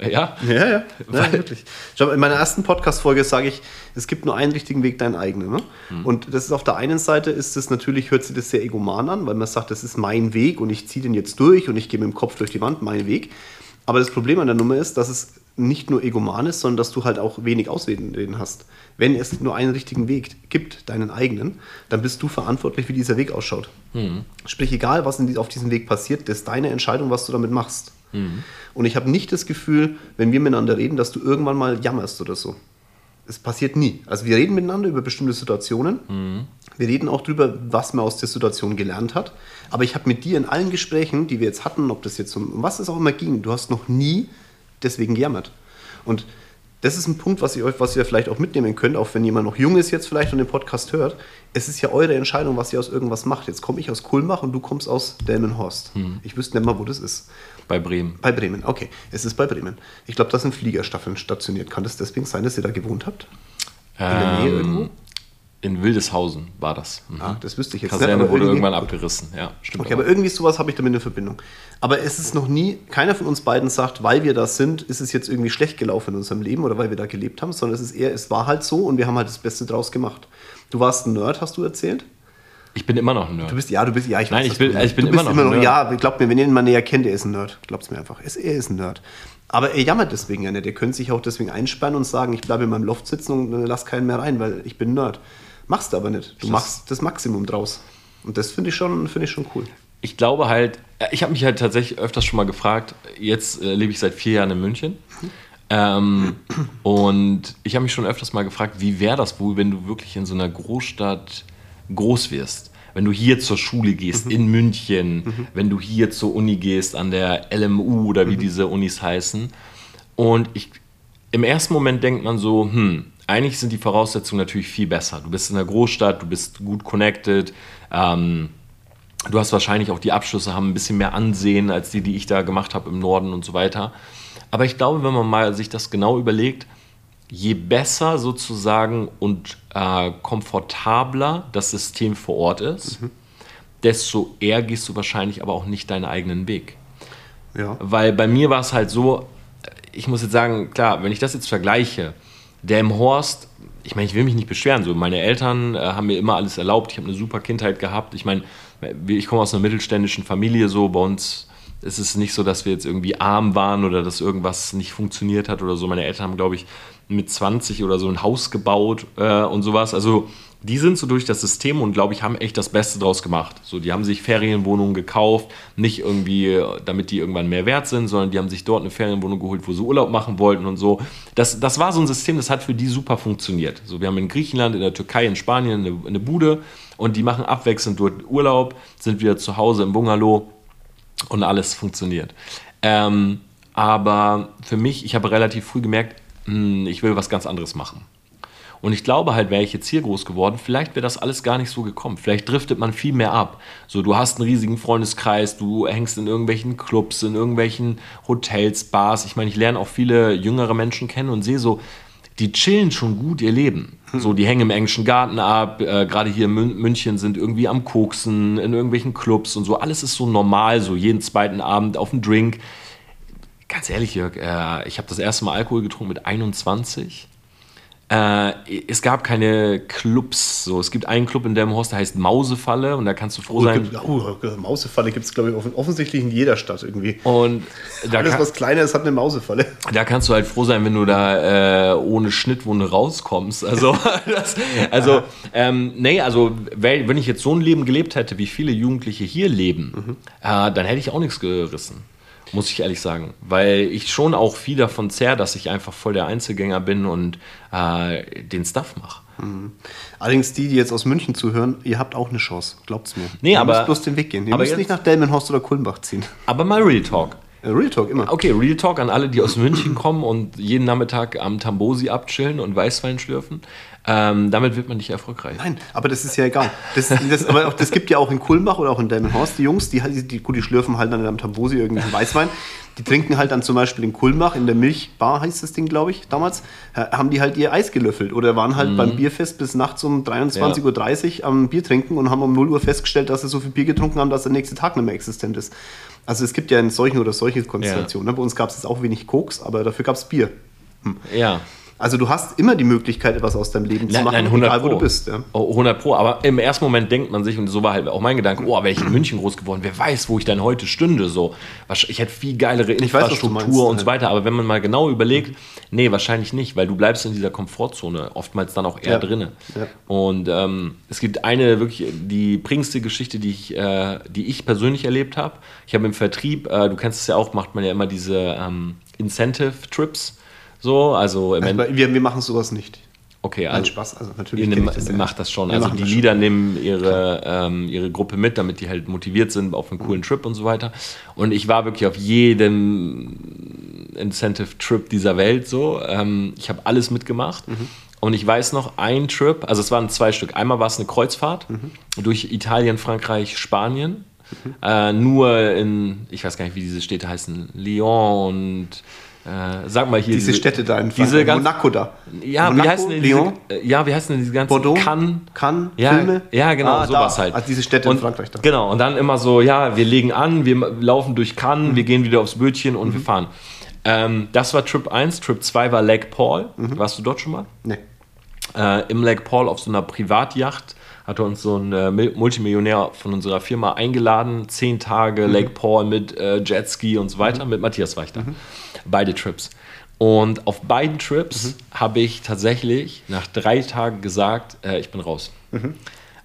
Ja? Ja, ja, ja wirklich. Schau, in meiner ersten Podcast-Folge sage ich, es gibt nur einen richtigen Weg, deinen eigenen. Ne? Und das ist auf der einen Seite ist es natürlich, hört sich das sehr egoman an, weil man sagt, das ist mein Weg und ich ziehe den jetzt durch und ich gehe mit dem Kopf durch die Wand, mein Weg. Aber das Problem an der Nummer ist, dass es nicht nur egoman ist, sondern dass du halt auch wenig Ausreden hast. Wenn es nur einen richtigen Weg gibt, deinen eigenen, dann bist du verantwortlich, wie dieser Weg ausschaut. Sprich, egal was auf diesem Weg passiert, das ist deine Entscheidung, was du damit machst. Und ich habe nicht das Gefühl, wenn wir miteinander reden, dass du irgendwann mal jammerst oder so. Es passiert nie. Also wir reden miteinander über bestimmte Situationen. Wir reden auch darüber, was man aus der Situation gelernt hat. Aber ich habe mit dir in allen Gesprächen, die wir jetzt hatten, ob das jetzt um, was es auch immer ging, du hast noch nie deswegen gejammert. Und das ist ein Punkt, was ihr euch, was ihr vielleicht auch mitnehmen könnt, auch wenn jemand noch jung ist jetzt vielleicht und den Podcast hört. Es ist ja eure Entscheidung, was ihr aus irgendwas macht. Jetzt komme ich aus Kulmbach und du kommst aus Delmenhorst. Ich wüsste nicht mal, wo das ist. Bei Bremen. Bei Bremen, okay. Es ist bei Bremen. Ich glaube, da sind Fliegerstaffeln stationiert. Kann das deswegen sein, dass ihr da gewohnt habt? In der Nähe irgendwo? Ähm, In Wildeshausen war das. Mhm. Ah, das wüsste ich jetzt Kaserne nicht. aber wurde irgendwann abgerissen. Ja, stimmt. Okay, aber irgendwie sowas habe ich damit in Verbindung. Aber es ist noch nie, keiner von uns beiden sagt, weil wir das sind, ist es jetzt irgendwie schlecht gelaufen in unserem Leben oder weil wir da gelebt haben, sondern es ist eher, es war halt so und wir haben halt das Beste draus gemacht. Du warst ein Nerd, hast du erzählt? Ich bin immer noch ein Nerd. Du bist, ja, du bist, ja, ich Nein, ich dass bin- ich bin du bist immer noch ein Nerd. Ja, glaubt mir, wenn ihr ihn mal näher kennt, er ist ein Nerd. Glaubt's mir einfach. Er ist ein Nerd. Aber er jammert deswegen ja nicht. Er könnte sich auch deswegen einsperren und sagen, ich bleibe in meinem Loft sitzen und äh, lass keinen mehr rein, weil ich bin ein Nerd. Machst du aber nicht. Du Das- machst das Maximum draus. Und das finde ich, schon- finde ich schon cool. Ich glaube halt, äh, ich habe mich halt tatsächlich öfters schon mal gefragt, jetzt äh, lebe ich seit vier Jahren in München. Ähm, und ich habe mich schon öfters mal gefragt, wie wäre das wohl, wenn du wirklich in so einer Großstadt groß wirst? Wenn du hier zur Schule gehst, in München, wenn du hier zur Uni gehst, an der LMU oder wie diese Unis heißen. Und ich, im ersten Moment denkt man so, hm, eigentlich sind die Voraussetzungen natürlich viel besser. Du bist in einer Großstadt, du bist gut connected, ähm, Du hast wahrscheinlich auch die Abschlüsse haben ein bisschen mehr Ansehen als die, die ich da gemacht habe im Norden und so weiter. Aber ich glaube, wenn man mal sich das genau überlegt, je besser sozusagen und äh, komfortabler das System vor Ort ist, desto eher gehst du wahrscheinlich aber auch nicht deinen eigenen Weg. Ja. Weil bei mir war es halt so, ich muss jetzt sagen, klar, wenn ich das jetzt vergleiche, der im Horst, ich meine, ich will mich nicht beschweren, so meine Eltern äh, haben mir immer alles erlaubt, ich habe eine super Kindheit gehabt. Ich meine, ich komme aus einer mittelständischen Familie, so bei uns ist es nicht so, dass wir jetzt irgendwie arm waren oder dass irgendwas nicht funktioniert hat oder so. Meine Eltern haben, glaube ich, mit 20 oder so ein Haus gebaut äh, und sowas. Also die sind so durch das System und glaube ich, haben echt das Beste draus gemacht. So, die haben sich Ferienwohnungen gekauft, nicht irgendwie, äh, damit die irgendwann mehr wert sind, sondern die haben sich dort eine Ferienwohnung geholt, wo sie Urlaub machen wollten und so. Das, das war so ein System, das hat für die super funktioniert. So, wir haben in Griechenland, in der Türkei, in Spanien eine, eine Bude und die machen abwechselnd dort Urlaub, sind wieder zu Hause im Bungalow und alles funktioniert. Ähm, aber für mich, ich habe relativ früh gemerkt, ich will was ganz anderes machen. Und ich glaube halt, wäre ich jetzt hier groß geworden, vielleicht wäre das alles gar nicht so gekommen. Vielleicht driftet man viel mehr ab. So, du hast einen riesigen Freundeskreis, du hängst in irgendwelchen Clubs, in irgendwelchen Hotels, Bars. Ich meine, ich lerne auch viele jüngere Menschen kennen und sehe so, die chillen schon gut ihr Leben. So, die hängen im englischen Garten ab, äh, gerade hier in Mün München sind irgendwie am Koksen, in irgendwelchen Clubs und so. Alles ist so normal, so jeden zweiten Abend auf einen Drink. Ganz ehrlich, Jörg, äh, ich habe das erste Mal Alkohol getrunken mit 21. Äh, es gab keine Clubs. So. Es gibt einen Club in Delmenhorst, der heißt Mausefalle und da kannst du froh sein. Oh, Mausefalle gibt es, glaube ich, offen- offensichtlich in jeder Stadt irgendwie. Und da, Alles, kann, was kleiner ist, hat eine Mausefalle. da kannst du halt froh sein, wenn du da äh, ohne Schnittwunde rauskommst. Also, das, also ähm, nee, also wenn ich jetzt so ein Leben gelebt hätte, wie viele Jugendliche hier leben, äh, dann hätte ich auch nichts gerissen. Muss ich ehrlich sagen. Weil ich schon auch viel davon zehr, dass ich einfach voll der Einzelgänger bin und äh, den Stuff mache. Allerdings die, die jetzt aus München zuhören, ihr habt auch eine Chance. Glaubt's mir. Nee, ihr aber- müsst bloß den Weg gehen. Ihr aber müsst jetzt- nicht nach Delmenhorst oder Kulmbach ziehen. Aber mal Real Talk. Äh, Real Talk immer. Okay, Real Talk an alle, die aus München kommen und jeden Nachmittag am Tambosi abchillen und Weißwein schlürfen. Ähm, damit wird man nicht erfolgreich. Nein, aber das ist ja egal. Das, das, aber auch, das gibt ja auch in Kulmbach oder auch in Delmenhorst die Jungs, die, die, gut, die schlürfen halt dann am Tambosi irgendeinen Weißwein. Die trinken halt dann zum Beispiel in Kulmbach, in der Milchbar heißt das Ding, glaube ich, damals, haben die halt ihr Eis gelöffelt oder waren halt beim Bierfest bis nachts um 23.30 Uhr am Bier trinken und haben um 0 Uhr festgestellt, dass sie so viel Bier getrunken haben, dass der nächste Tag nicht mehr existent ist. Also es gibt ja in solchen oder solchen Konstellationen. Ne? Bei uns gab es jetzt auch wenig Koks, aber dafür gab es Bier. Ja. Also du hast immer die Möglichkeit, etwas aus deinem Leben zu Nein, machen, nein, 100 egal wo Pro. du bist. Ja. Oh, 100 Pro. Aber im ersten Moment denkt man sich, und so war halt auch mein Gedanke, oh, wäre ich in München groß geworden, wer weiß, wo ich dann heute stünde. So. Ich hätte viel geilere weiß, Infrastruktur meinst, und so ja. weiter. Aber wenn man mal genau überlegt, nee, wahrscheinlich nicht, weil du bleibst in dieser Komfortzone, oftmals dann auch eher Ja. drinne. Ja. Und ähm, es gibt eine wirklich, die prägendste Geschichte, die ich, äh, die ich persönlich erlebt habe. Ich habe im Vertrieb, äh, du kennst es ja auch, macht man ja immer diese ähm, Incentive-Trips. So, also im Aber wir, wir machen sowas nicht. okay, Nein, also Spaß. Also natürlich Ihr das ja. macht das schon. Wir Also die schon. Leader nehmen ihre, ähm, ihre Gruppe mit, damit die halt motiviert sind auf einen coolen Trip und so weiter. Und ich war wirklich auf jedem Incentive-Trip dieser Welt so. Ähm, ich habe alles mitgemacht. Mhm. Und ich weiß noch, ein Trip, also es waren zwei Stück. Einmal war es eine Kreuzfahrt Mhm. durch Italien, Frankreich, Spanien. Äh, nur in, ich weiß gar nicht, wie diese Städte heißen, Lyon und äh, sag mal hier. Diese Städte da in diese Frankreich, ganz, Monaco da. ja, Monaco, wie heißen denn Lyon, diese, ja, wie heißen denn diese ganzen Bordeaux, Cannes? Cannes, Ja, Filme. ja, genau, Ah, sowas da. halt. Also diese Städte und, in Frankreich da. Genau, und dann immer so, ja, wir legen an, wir laufen durch Cannes, Mhm. wir gehen wieder aufs Bötchen und wir fahren. Ähm, das war Trip 1, Trip 2 war Lake Paul. Mhm. Warst du dort schon mal? Nee. Äh, Im Lake Paul auf so einer Privatjacht hatte uns so ein äh, Mil- Multimillionär von unserer Firma eingeladen. Zehn Tage Mhm. Lake Paul mit äh, Jetski und so weiter. Mit Matthias war ich da. Beide Trips. Und auf beiden Trips habe ich tatsächlich nach drei Tagen gesagt, äh, ich bin raus.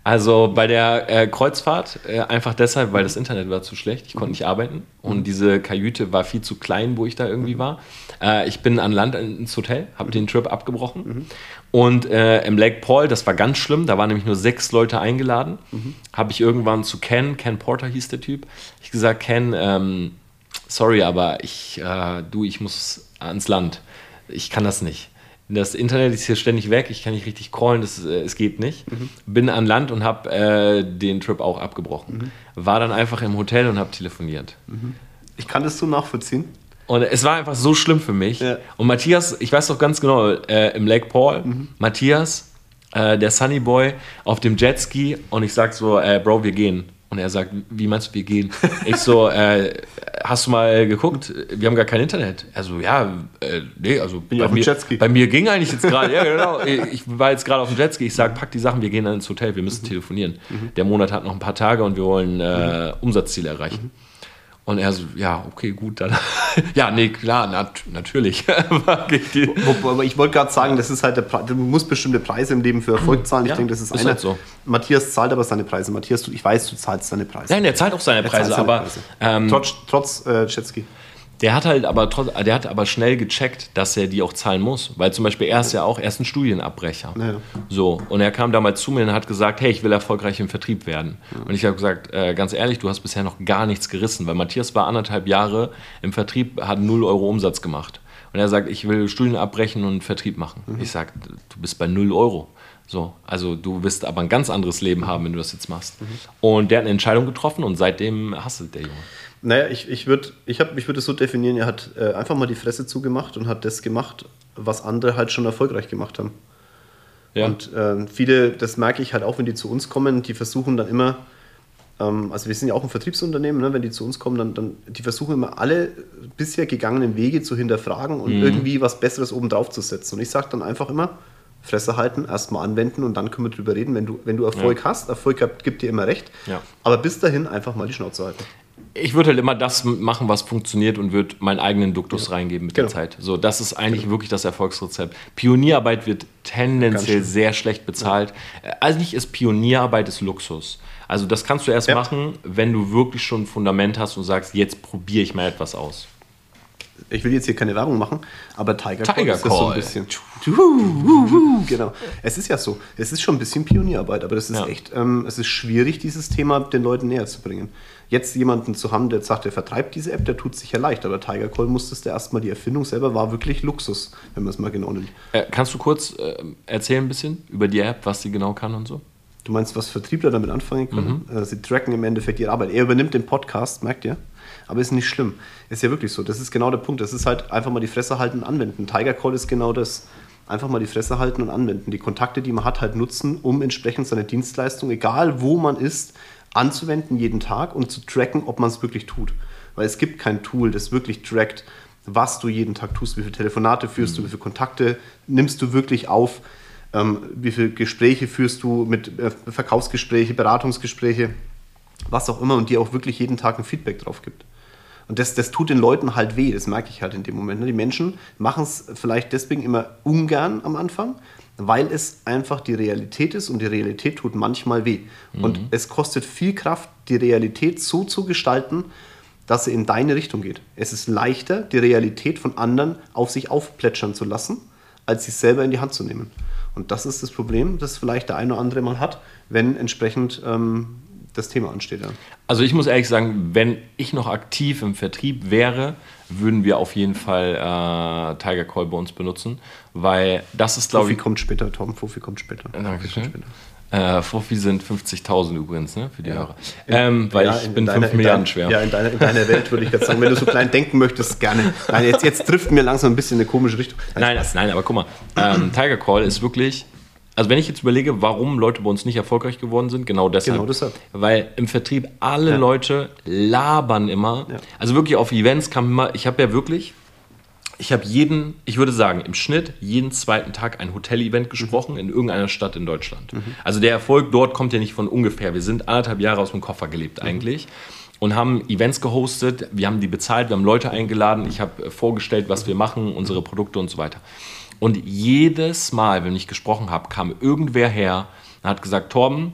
Also bei der äh, Kreuzfahrt äh, einfach deshalb, weil das Internet war zu schlecht, ich konnte nicht arbeiten und diese Kajüte war viel zu klein, wo ich da irgendwie war. Äh, ich bin an Land ins Hotel, habe den Trip abgebrochen und äh, im Lake Paul, das war ganz schlimm, da waren nämlich nur sechs Leute eingeladen, habe ich irgendwann zu Ken, Ken Porter hieß der Typ, ich gesagt, Ken, ähm, sorry, aber ich, äh, du, ich muss ans Land, ich kann das nicht. Das Internet ist hier ständig weg, ich kann nicht richtig callen, das, äh, es geht nicht. Bin an Land und habe äh, den Trip auch abgebrochen. War dann einfach im Hotel und habe telefoniert. Ich kann das so nachvollziehen. Und es war einfach so schlimm für mich. Ja. Und Matthias, ich weiß doch ganz genau, äh, im Lake Paul, Matthias, äh, der Sunny Boy, auf dem Jetski und ich sag so, äh, Bro, wir gehen. Und er sagt, wie meinst du, wir gehen? Ich so, äh, hast du mal geguckt? Wir haben gar kein Internet. Er so, ja, äh, nee, also ich bei auf mir, Jetski. bei mir ging eigentlich jetzt gerade, ja genau, ich war jetzt gerade auf dem Jetski. Ich sag, pack die Sachen, wir gehen dann ins Hotel, wir Mhm. müssen telefonieren. Der Monat hat noch ein paar Tage und wir wollen äh, Umsatzziele erreichen. Und er so, ja, okay, gut, dann. ja, nee, klar, nat natürlich. Aber ich wollte gerade sagen, das ist halt der Pre du musst bestimmte Preise im Leben für Erfolg zahlen. Ich Ja, denke, das ist, ist einer. halt so. Matthias zahlt aber seine Preise. Matthias, ich weiß, du zahlst seine Preise. Nein, der zahlt auch seine Er Preise, seine aber Preise. Ähm, trotz trotz äh, Jetski. Der hat halt aber trotz, der hat aber schnell gecheckt, dass er die auch zahlen muss. Weil zum Beispiel er ist ja auch erst ein Studienabbrecher. Ja. So, und er kam damals zu mir und hat gesagt, hey, ich will erfolgreich im Vertrieb werden. Und ich habe gesagt, äh, ganz ehrlich, du hast bisher noch gar nichts gerissen, weil Matthias war anderthalb Jahre im Vertrieb, hat 0 Euro Umsatz gemacht. Und er sagt, ich will Studien abbrechen und Vertrieb machen. Ich sage, du bist bei 0 Euro. So, also du wirst aber ein ganz anderes Leben haben, wenn du das jetzt machst. Und der hat eine Entscheidung getroffen und seitdem hasselt der Junge. Naja, ich, ich würde ich hab- ich würd es so definieren, er hat äh, einfach mal die Fresse zugemacht und hat das gemacht, was andere halt schon erfolgreich gemacht haben. Ja. Und ähm, viele, das merke ich halt auch, wenn die zu uns kommen, die versuchen dann immer, ähm, also wir sind ja auch ein Vertriebsunternehmen, ne, wenn die zu uns kommen, dann, dann die versuchen immer alle bisher gegangenen Wege zu hinterfragen und Mhm. irgendwie was Besseres oben drauf zu setzen. Und ich sage dann einfach immer, Fresse halten, erstmal anwenden und dann können wir drüber reden. Wenn du, wenn du Erfolg hast, Erfolg gibt dir immer recht. Ja. Aber bis dahin einfach mal die Schnauze halten. Ich würde halt immer das machen, was funktioniert und würde meinen eigenen Duktus reingeben mit Genau. der Zeit. So, das ist eigentlich wirklich das Erfolgsrezept. Pionierarbeit wird tendenziell sehr schlecht bezahlt. Äh, Eigentlich ist Pionierarbeit ist Luxus. Also das kannst du erst Ja. machen, wenn du wirklich schon ein Fundament hast und sagst, jetzt probiere ich mal etwas aus. ich will jetzt hier keine Werbung machen, aber Tiger, Tiger ist das so Call. ein bisschen. Genau. Es ist ja so. Es ist schon ein bisschen Pionierarbeit, aber das ist Ja. echt, ähm, es ist schwierig, dieses Thema den Leuten näher zu bringen. Jetzt jemanden zu haben, der sagt, der vertreibt diese App, der tut sich ja leicht. Aber Tiger Call musstest du erstmal, die Erfindung selber war wirklich Luxus, wenn man es mal genau nimmt. Äh, kannst du kurz äh, erzählen ein bisschen über die App, was sie genau kann und so? Du meinst, was Vertriebler damit anfangen können? Mhm. Äh, sie tracken im Endeffekt ihre Arbeit. Er übernimmt den Podcast, merkt ihr? Aber ist nicht schlimm. Ist ja wirklich so. Das ist genau der Punkt. Das ist halt einfach mal die Fresse halten und anwenden. Tiger Call ist genau das. Einfach mal die Fresse halten und anwenden. Die Kontakte, die man hat, halt nutzen, um entsprechend seine Dienstleistung, egal wo man ist, anzuwenden jeden Tag und zu tracken, ob man es wirklich tut. Weil es gibt kein Tool, das wirklich trackt, was du jeden Tag tust, wie viele Telefonate führst mhm. du, wie viele Kontakte nimmst du wirklich auf, ähm, wie viele Gespräche führst du mit äh, Verkaufsgespräche, Beratungsgespräche, was auch immer und dir auch wirklich jeden Tag ein Feedback drauf gibt. Und das, das tut den Leuten halt weh, das merke ich halt in dem Moment. Ne? Die Menschen machen es vielleicht deswegen immer ungern am Anfang, weil es einfach die Realität ist und die Realität tut manchmal weh. Mhm. Und es kostet viel Kraft, die Realität so zu gestalten, dass sie in deine Richtung geht. Es ist leichter, die Realität von anderen auf sich aufplätschern zu lassen, als sie selber in die Hand zu nehmen. Und das ist das Problem, das vielleicht der eine oder andere mal hat, wenn entsprechend ähm, das Thema ansteht. Ja. Also ich muss ehrlich sagen, wenn ich noch aktiv im Vertrieb wäre, würden wir auf jeden Fall äh, Tiger Call bei uns benutzen, weil das ist, glaube ich... kommt später, Tom, Fofi kommt später. Dankeschön. Äh, Fofi sind 50.000 übrigens, ne, für die ja. Hörer. Ähm, weil ja, ich bin 5 Milliarden schwer. Ja, in deiner, in deiner Welt würde ich jetzt sagen, wenn du so klein denken möchtest, gerne. Nein, jetzt, jetzt trifft mir langsam ein bisschen eine komische Richtung. Nein, nein, nein aber guck mal, ähm, Tiger Call ist wirklich also wenn ich jetzt überlege, warum Leute bei uns nicht erfolgreich geworden sind, genau deshalb. Genau deshalb. Weil im Vertrieb alle ja. Leute labern immer. Ja. Also wirklich auf Events kam immer, ich habe ja wirklich, ich habe jeden, ich würde sagen, im Schnitt jeden zweiten Tag ein Hotel-Event gesprochen mhm. in irgendeiner Stadt in Deutschland. Mhm. Also der Erfolg dort kommt ja nicht von ungefähr. Wir sind anderthalb Jahre aus dem Koffer gelebt mhm. eigentlich und haben Events gehostet. Wir haben die bezahlt, wir haben Leute eingeladen. Ich habe vorgestellt, was wir machen, unsere Produkte und so weiter. Und jedes Mal, wenn ich gesprochen habe, kam irgendwer her und hat gesagt, Torben,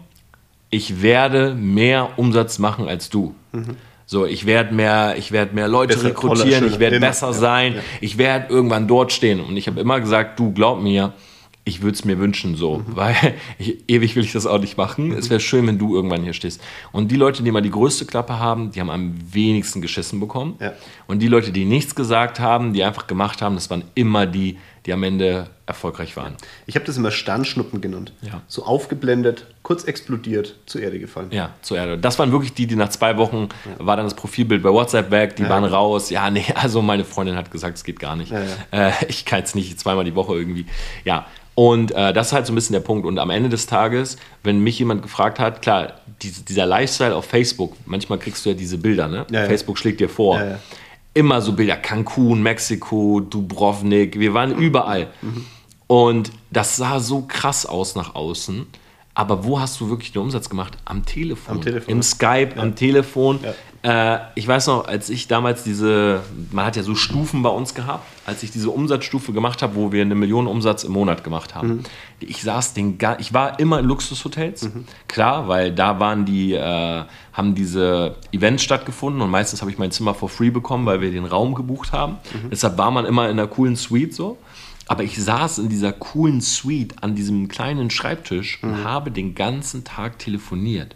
ich werde mehr Umsatz machen als du. Mhm. So, ich werde mehr, ich werde mehr Leute Besser, rekrutieren, ich werde besser sein, ja. ich werde irgendwann dort stehen. Und ich habe immer gesagt, du glaub mir, ich würde es mir wünschen so, mhm. weil ich, ewig will ich das auch nicht machen. Mhm. Es wäre schön, wenn du irgendwann hier stehst. Und die Leute, die mal die größte Klappe haben, die haben am wenigsten geschissen bekommen. Ja. Und die Leute, die nichts gesagt haben, die einfach gemacht haben, das waren immer die, die am Ende erfolgreich waren. Ich habe das immer Sternschnuppen genannt. Ja. So aufgeblendet, kurz explodiert, zur Erde gefallen. Ja, zur Erde. Das waren wirklich die, die nach zwei Wochen ja. war dann das Profilbild bei WhatsApp weg, die ja. waren raus. Ja, nee, also meine Freundin hat gesagt, es geht gar nicht. Äh, ich kann jetzt nicht zweimal die Woche irgendwie. Ja, und äh, das ist halt so ein bisschen der Punkt. Und am Ende des Tages, wenn mich jemand gefragt hat, klar, die, dieser Lifestyle auf Facebook, manchmal kriegst du ja diese Bilder, ne? Ja, Facebook ja. schlägt dir vor. Ja, Immer so Bilder, Cancun, Mexiko, Dubrovnik, wir waren überall. Mhm. Und das sah so krass aus nach außen. Aber wo hast du wirklich den Umsatz gemacht? Am Telefon. Am Telefon. Im Skype, am Telefon. Äh, ich weiß noch, als ich damals diese, man hat ja so Stufen bei uns gehabt, als ich diese Umsatzstufe gemacht habe, wo wir eine Million Umsatz im Monat gemacht haben. Mhm. Ich saß den, ich war immer in Luxushotels, mhm. klar, weil da waren die, äh, haben diese Events stattgefunden und meistens habe ich mein Zimmer for free bekommen, weil wir den Raum gebucht haben. Mhm. Deshalb war man immer in einer coolen Suite so. Aber ich saß in dieser coolen Suite an diesem kleinen Schreibtisch und mhm. habe den ganzen Tag telefoniert.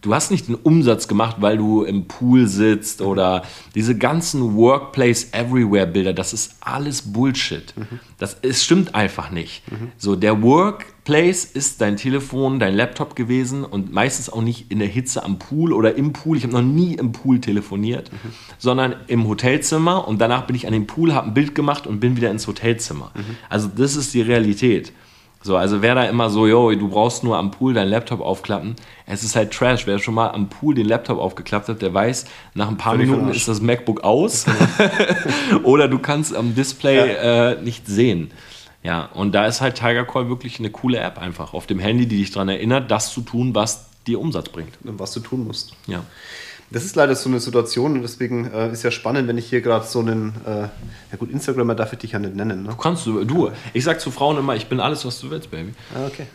Du hast nicht den Umsatz gemacht, weil du im Pool sitzt oder diese ganzen Workplace Everywhere Bilder, das ist alles Bullshit. Mhm. Das es stimmt einfach nicht. Mhm. So der Workplace ist dein Telefon, dein Laptop gewesen und meistens auch nicht in der Hitze am Pool oder im Pool. Ich habe noch nie im Pool telefoniert, mhm. sondern im Hotelzimmer und danach bin ich an den Pool, habe ein Bild gemacht und bin wieder ins Hotelzimmer. Also das ist die Realität. So, also wer da immer so, yo, du brauchst nur am Pool deinen Laptop aufklappen, es ist halt Trash. Wer schon mal am Pool den Laptop aufgeklappt hat, der weiß, nach ein paar Minuten ist das MacBook aus oder du kannst am Display ja. äh, nicht sehen. Ja, und da ist halt Tiger Call wirklich eine coole App einfach auf dem Handy, die dich daran erinnert, das zu tun, was dir Umsatz bringt. Was du tun musst. Ja. Das ist leider so eine Situation und deswegen äh, ist ja spannend, wenn ich hier gerade so einen, äh, ja gut, Instagrammer darf ich dich ja nicht nennen. Ne? Du kannst du, du. Ich sag zu Frauen immer, ich bin alles, was du willst, Baby. Ah, okay.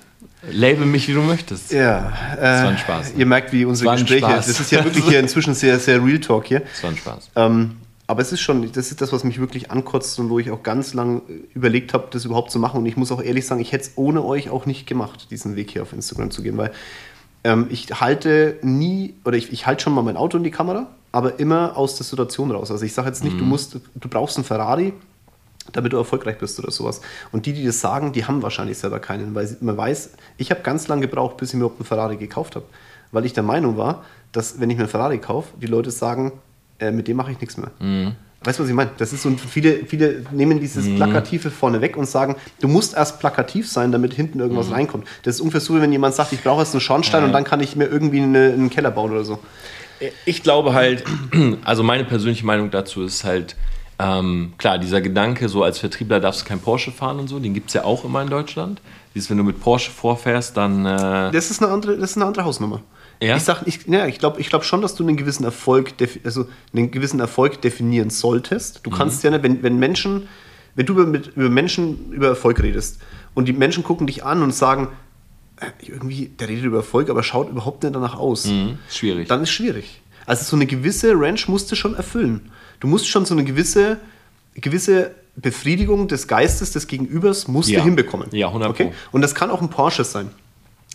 Label mich, wie du möchtest. Ja. Äh, das war ein Spaß. Ne? Ihr merkt, wie unsere Gespräche, Spaß. das ist ja wirklich hier inzwischen sehr, sehr Real Talk hier. Das war ein Spaß. Ähm, aber es ist schon, das ist das, was mich wirklich ankotzt und wo ich auch ganz lang überlegt habe, das überhaupt zu machen. Und ich muss auch ehrlich sagen, ich hätte es ohne euch auch nicht gemacht, diesen Weg hier auf Instagram zu gehen, weil Ähm, ich halte nie, oder ich, ich halte schon mal mein Auto in die Kamera, aber immer aus der Situation raus. Also ich sage jetzt nicht, du musst, du brauchst einen Ferrari, damit du erfolgreich bist oder sowas. Und die, die das sagen, die haben wahrscheinlich selber keinen, weil man weiß, ich habe ganz lange gebraucht, bis ich mir überhaupt einen Ferrari gekauft habe, weil ich der Meinung war, dass wenn ich mir einen Ferrari kaufe, die Leute sagen, äh, mit dem mache ich nichts mehr. Weißt du, was ich meine? Das ist so, viele, viele nehmen dieses Plakative vorne weg und sagen, du musst erst plakativ sein, damit hinten irgendwas reinkommt. Das ist ungefähr so, wie wenn jemand sagt, ich brauche jetzt einen Schornstein und dann kann ich mir irgendwie eine, einen Keller bauen oder so. Ich glaube halt, also meine persönliche Meinung dazu ist halt, ähm, klar, dieser Gedanke, so als Vertriebler darfst du kein Porsche fahren und so, den gibt es ja auch immer in Deutschland. Dieses, wenn du mit Porsche vorfährst, dann. Äh, Das ist eine andere, das ist eine andere Hausnummer. Ja? Ich sag, ich, ja, ich glaube ich glaub schon, dass du einen gewissen Erfolg, also einen gewissen Erfolg definieren solltest. Du kannst ja, nicht, wenn, wenn Menschen, wenn du über, mit, über Menschen über Erfolg redest und die Menschen gucken dich an und sagen, äh, irgendwie, der redet über Erfolg, aber schaut überhaupt nicht danach aus. schwierig. Dann ist schwierig. Also so eine gewisse Range musst du schon erfüllen. Du musst schon so eine gewisse, gewisse Befriedigung des Geistes des Gegenübers musst Ja. du hinbekommen. Ja, 100 okay? Und das kann auch ein Porsche sein.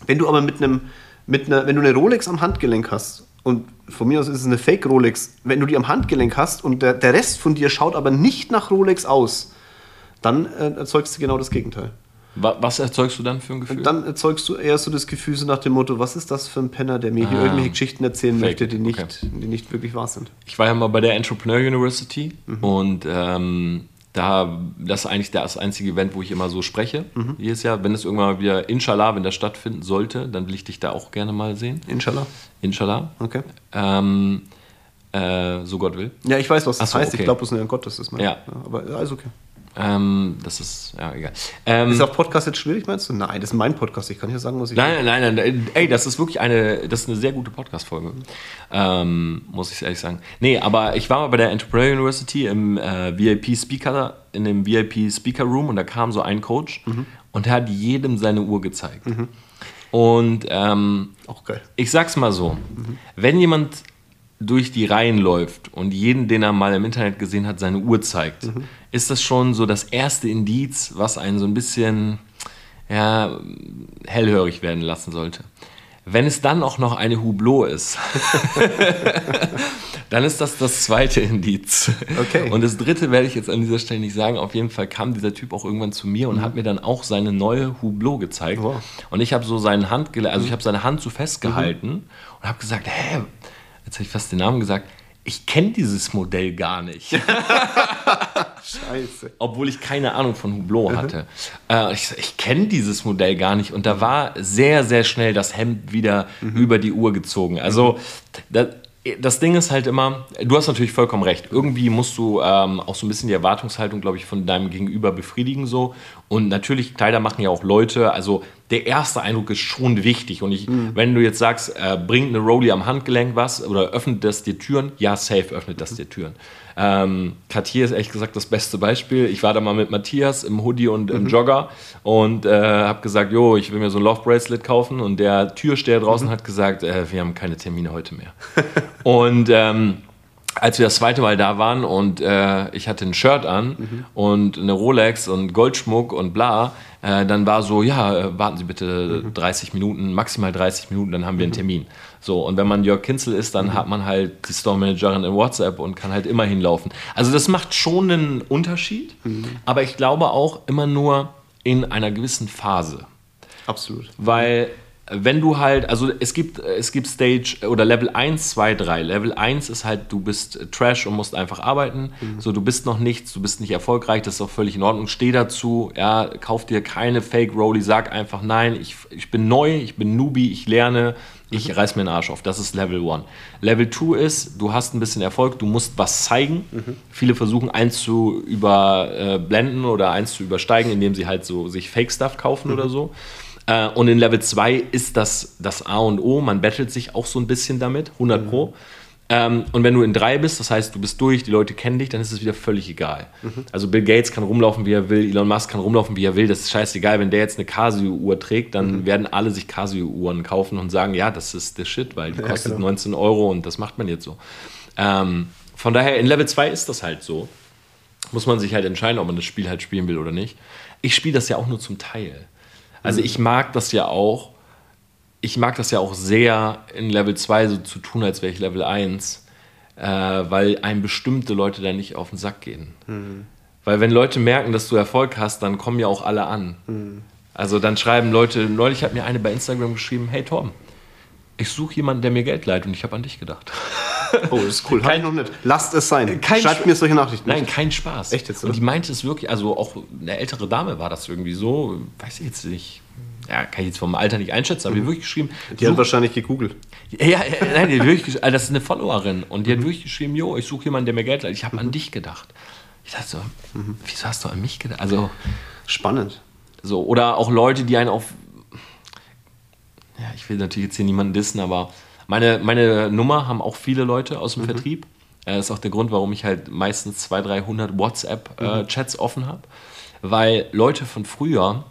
Wenn du aber mit einem, mit einer, wenn du eine Rolex am Handgelenk hast, und von mir aus ist es eine Fake Rolex, wenn du die am Handgelenk hast und der, der Rest von dir schaut aber nicht nach Rolex aus, dann äh, erzeugst du genau das Gegenteil. Wa- Was erzeugst du dann für ein Gefühl? Dann erzeugst du eher so das Gefühl so nach dem Motto, was ist das für ein Penner, der mir hier Ah. irgendwelche Geschichten erzählen Fake, möchte, die nicht, okay. die nicht wirklich wahr sind. Ich war ja mal bei der Entrepreneur University Mhm. und ähm, da, das ist eigentlich das einzige Event, wo ich immer so spreche. Mhm. Jedes Jahr, wenn es irgendwann mal wieder, inshallah, wenn das stattfinden sollte, dann will ich dich da auch gerne mal sehen. Inshallah. Inshallah. Okay. Ähm, äh, so Gott will. Ja, ich weiß, was das so, heißt. okay. Ich glaube, es ist nur ein Gott, das ist mein. Ja. Aber alles okay. Ähm, das ist, ja, egal. Ähm, Ist auch Podcast jetzt schwierig, meinst du? Nein, das ist mein Podcast. Ich kann ja sagen, was ich Nein, nein, nein, nein. Ey, das ist wirklich eine, das ist eine sehr gute Podcast-Folge. Ähm, muss ich ehrlich sagen. Nee, aber ich war mal bei der Entrepreneur University im äh, VIP-Speaker, in dem VIP-Speaker-Room und da kam so ein Coach und der hat jedem seine Uhr gezeigt. Und ähm, Auch geil. ich sag's mal so, wenn jemand durch die Reihen läuft und jeden, den er mal im Internet gesehen hat, seine Uhr zeigt, ist das schon so das erste Indiz, was einen so ein bisschen ja, hellhörig werden lassen sollte. Wenn es dann auch noch eine Hublot ist, dann ist das das zweite Indiz. Okay. Und das dritte werde ich jetzt an dieser Stelle nicht sagen. Auf jeden Fall kam dieser Typ auch irgendwann zu mir und hat mir dann auch seine neue Hublot gezeigt. Wow. Und ich habe so seine Hand, also ich habe seine Hand so festgehalten und habe gesagt, hä, jetzt habe ich fast den Namen gesagt, ich kenne dieses Modell gar nicht. Scheiße. Obwohl ich keine Ahnung von Hublot hatte. Äh, ich ich kenne dieses Modell gar nicht. Und da war sehr, sehr schnell das Hemd wieder über die Uhr gezogen. Also da, das Ding ist halt immer, du hast natürlich vollkommen recht. Irgendwie musst du ähm, auch so ein bisschen die Erwartungshaltung, glaube ich, von deinem Gegenüber befriedigen so. Und natürlich, Kleider machen ja auch Leute. Also der erste Eindruck ist schon wichtig. Und ich, wenn du jetzt sagst, äh, bringt eine Rolli am Handgelenk was oder öffnet das dir Türen, ja, safe öffnet das dir Türen. Ähm, Cartier ist ehrlich gesagt das beste Beispiel. Ich war da mal mit Matthias im Hoodie und im Jogger und äh, habe gesagt, jo, ich will mir so ein Love Bracelet kaufen und der Türsteher draußen hat gesagt, äh, wir haben keine Termine heute mehr. und ähm, als wir das zweite Mal da waren und äh, ich hatte ein Shirt an und eine Rolex und Goldschmuck und bla, äh, dann war so, ja, äh, warten Sie bitte 30 Minuten, maximal 30 Minuten, dann haben wir einen Termin. So, und wenn man Jörg Kinzel ist, dann hat man halt die Store Managerin in WhatsApp und kann halt immer hinlaufen. Also das macht schon einen Unterschied, aber ich glaube auch immer nur in einer gewissen Phase. Absolut. Weil wenn du halt, also es gibt, es gibt Stage oder Level 1, 2, 3. Level 1 ist halt, du bist Trash und musst einfach arbeiten. So, du bist noch nichts, du bist nicht erfolgreich, das ist auch völlig in Ordnung. Steh dazu, ja, kauf dir keine Fake Rolli, sag einfach nein, ich, ich bin neu, ich bin Newbie, ich lerne, ich reiß mir den Arsch auf. Das ist Level 1. Level 2 ist, du hast ein bisschen Erfolg, du musst was zeigen. Viele versuchen eins zu überblenden oder eins zu übersteigen, indem sie halt so sich Fake-Stuff kaufen oder so. Äh, Und in Level 2 ist das das A und O. Man battelt sich auch so ein bisschen damit, 100 Pro. Ähm, und wenn du in 3 bist, das heißt, du bist durch, die Leute kennen dich, dann ist es wieder völlig egal. Also Bill Gates kann rumlaufen, wie er will, Elon Musk kann rumlaufen, wie er will. Das ist scheißegal. Wenn der jetzt eine Casio-Uhr trägt, dann werden alle sich Casio-Uhren kaufen und sagen, ja, das ist der Shit, weil die kostet genau. 19 Euro und das macht man jetzt so. Ähm, von daher, in Level 2 ist das halt so. Muss man sich halt entscheiden, ob man das Spiel halt spielen will oder nicht. Ich spiele das ja auch nur zum Teil. Also ich mag das ja auch, ich mag das ja auch sehr, in Level 2 so zu tun, als wäre ich Level 1, äh, weil einem bestimmte Leute da nicht auf den Sack gehen. Mhm. Weil wenn Leute merken, dass du Erfolg hast, dann kommen ja auch alle an. Mhm. Also dann schreiben Leute, neulich hat mir eine bei Instagram geschrieben, hey Tom, ich suche jemanden, der mir Geld leiht und ich habe an dich gedacht. Oh, das ist cool. Kein, noch nicht. Lasst es sein. Schreibt mir solche Nachrichten. Nein, kein Spaß. Echt jetzt? Oder? Und die meinte es wirklich, also auch eine ältere Dame war das irgendwie so, weiß ich jetzt nicht, ja, kann ich jetzt vom Alter nicht einschätzen, aber die hat wirklich geschrieben. Die hat wahrscheinlich gegoogelt. Ja, ja nein, die hat wirklich, also das ist eine Followerin und die hat wirklich geschrieben, jo, ich suche jemanden, der mir Geld leiht. Ich habe mhm. an dich gedacht. Ich dachte so, mhm. wieso hast du an mich gedacht? Also spannend. So oder auch Leute, die einen auf, ja, ich will natürlich jetzt hier niemanden dissen, aber meine, meine Nummer haben auch viele Leute aus dem mhm. Vertrieb. Das ist auch der Grund, warum ich halt meistens 200, 300 WhatsApp-Chats äh, mhm. offen habe. Weil Leute von früher,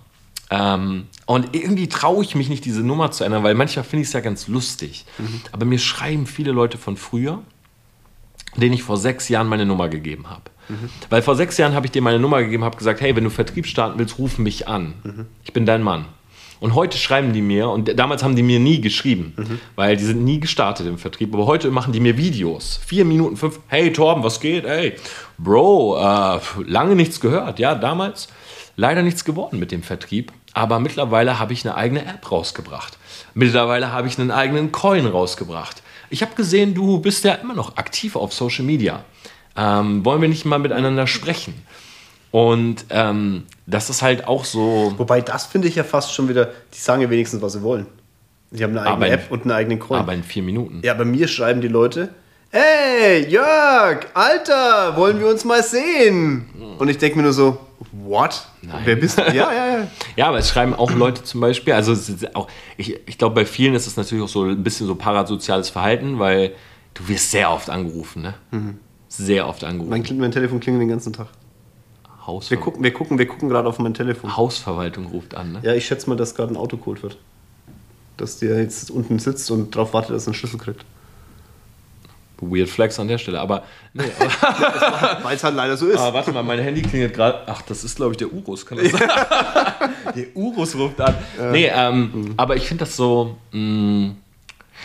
ähm, und irgendwie traue ich mich nicht, diese Nummer zu ändern, weil manchmal finde ich es ja ganz lustig. Mhm. Aber mir schreiben viele Leute von früher, denen ich vor sechs Jahren meine Nummer gegeben habe. Mhm. Weil vor sechs Jahren habe ich dir meine Nummer gegeben, habe gesagt, hey, wenn du Vertrieb starten willst, ruf mich an. Mhm. Ich bin dein Mann. Und heute schreiben die mir, und damals haben die mir nie geschrieben, mhm. weil die sind nie gestartet im Vertrieb, aber heute machen die mir Videos. Vier Minuten, fünf, hey Torben, was geht? Hey, Bro, äh, lange nichts gehört. Ja, damals leider nichts geworden mit dem Vertrieb. Aber mittlerweile habe ich eine eigene App rausgebracht. Mittlerweile habe ich einen eigenen Coin rausgebracht. Ich habe gesehen, du bist ja immer noch aktiv auf Social Media. Ähm, wollen wir nicht mal miteinander sprechen? Und ähm, das ist halt auch so. Wobei, das finde ich ja fast schon wieder, die sagen ja wenigstens, was sie wollen. Die haben eine eigene in, App und einen eigenen Coin. Aber in vier Minuten. Ja, bei mir schreiben die Leute, Hey, Jörg, Alter, wollen wir uns mal sehen? Und ich denke mir nur so, what? Nein. Wer bist du? Ja, ja, ja. ja, aber es schreiben auch Leute zum Beispiel, also auch, ich, ich glaube, bei vielen ist es natürlich auch so ein bisschen so parasoziales Verhalten, weil du wirst sehr oft angerufen, ne? Mhm. Sehr oft angerufen. Mein, mein Telefon klingelt den ganzen Tag. Wir gucken, wir gucken, wir gucken gerade auf mein Telefon. Hausverwaltung ruft an, ne? Ja, ich schätze mal, dass gerade ein Auto geholt wird. Dass der jetzt unten sitzt und darauf wartet, dass er einen Schlüssel kriegt. Weird Flex an der Stelle, aber. Nee, Weil es halt leider so ist. Aber warte mal, mein Handy klingelt gerade. Ach, das ist, glaube ich, der Urus, kann das sein? der Urus ruft an. Ja. Nee, ähm, mhm. aber ich finde das so. Mh, mm,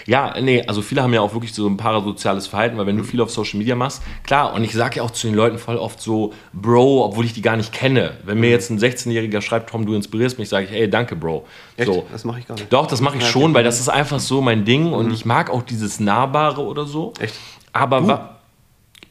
ja, nee, also viele haben ja auch wirklich so ein parasoziales Verhalten, weil wenn du viel auf Social Media machst, klar, und ich sage ja auch zu den Leuten voll oft so, Bro, obwohl ich die gar nicht kenne. Wenn mir mhm. jetzt ein 16-Jähriger schreibt, Tom, du inspirierst mich, sage ich, hey, danke, Bro. Echt? So. Das mache ich gar nicht. Doch, das mache ich schon, weil das ist einfach so mein Ding und mhm. ich mag auch dieses Nahbare oder so. Echt? Aber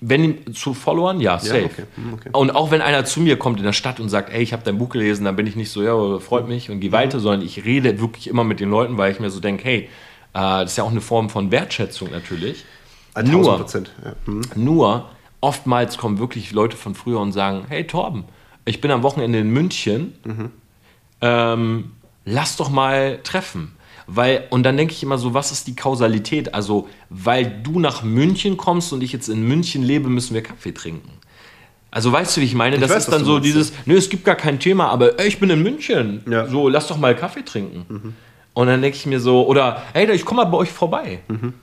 wenn zu Followern, ja, safe. Ja, okay. Mhm, okay. Und auch wenn einer zu mir kommt in der Stadt und sagt, ey, ich habe dein Buch gelesen, dann bin ich nicht so, ja, freut mich und geh mhm. weiter, sondern ich rede wirklich immer mit den Leuten, weil ich mir so denke, hey, das ist ja auch eine Form von Wertschätzung natürlich. Nur, Prozent. Ja. Mhm. nur, oftmals kommen wirklich Leute von früher und sagen, hey Torben, ich bin am Wochenende in München, mhm. ähm, lass doch mal treffen. Weil, und dann denke ich immer so, was ist die Kausalität? Also, weil du nach München kommst und ich jetzt in München lebe, müssen wir Kaffee trinken. Also weißt du, wie ich meine? Ich das weiß, ist dann so dieses, nö, es gibt gar kein Thema, aber ey, ich bin in München. Ja. So, lass doch mal Kaffee trinken. Mhm. Und dann denke ich mir so, oder hey, ich komme mal bei euch vorbei. Mhm.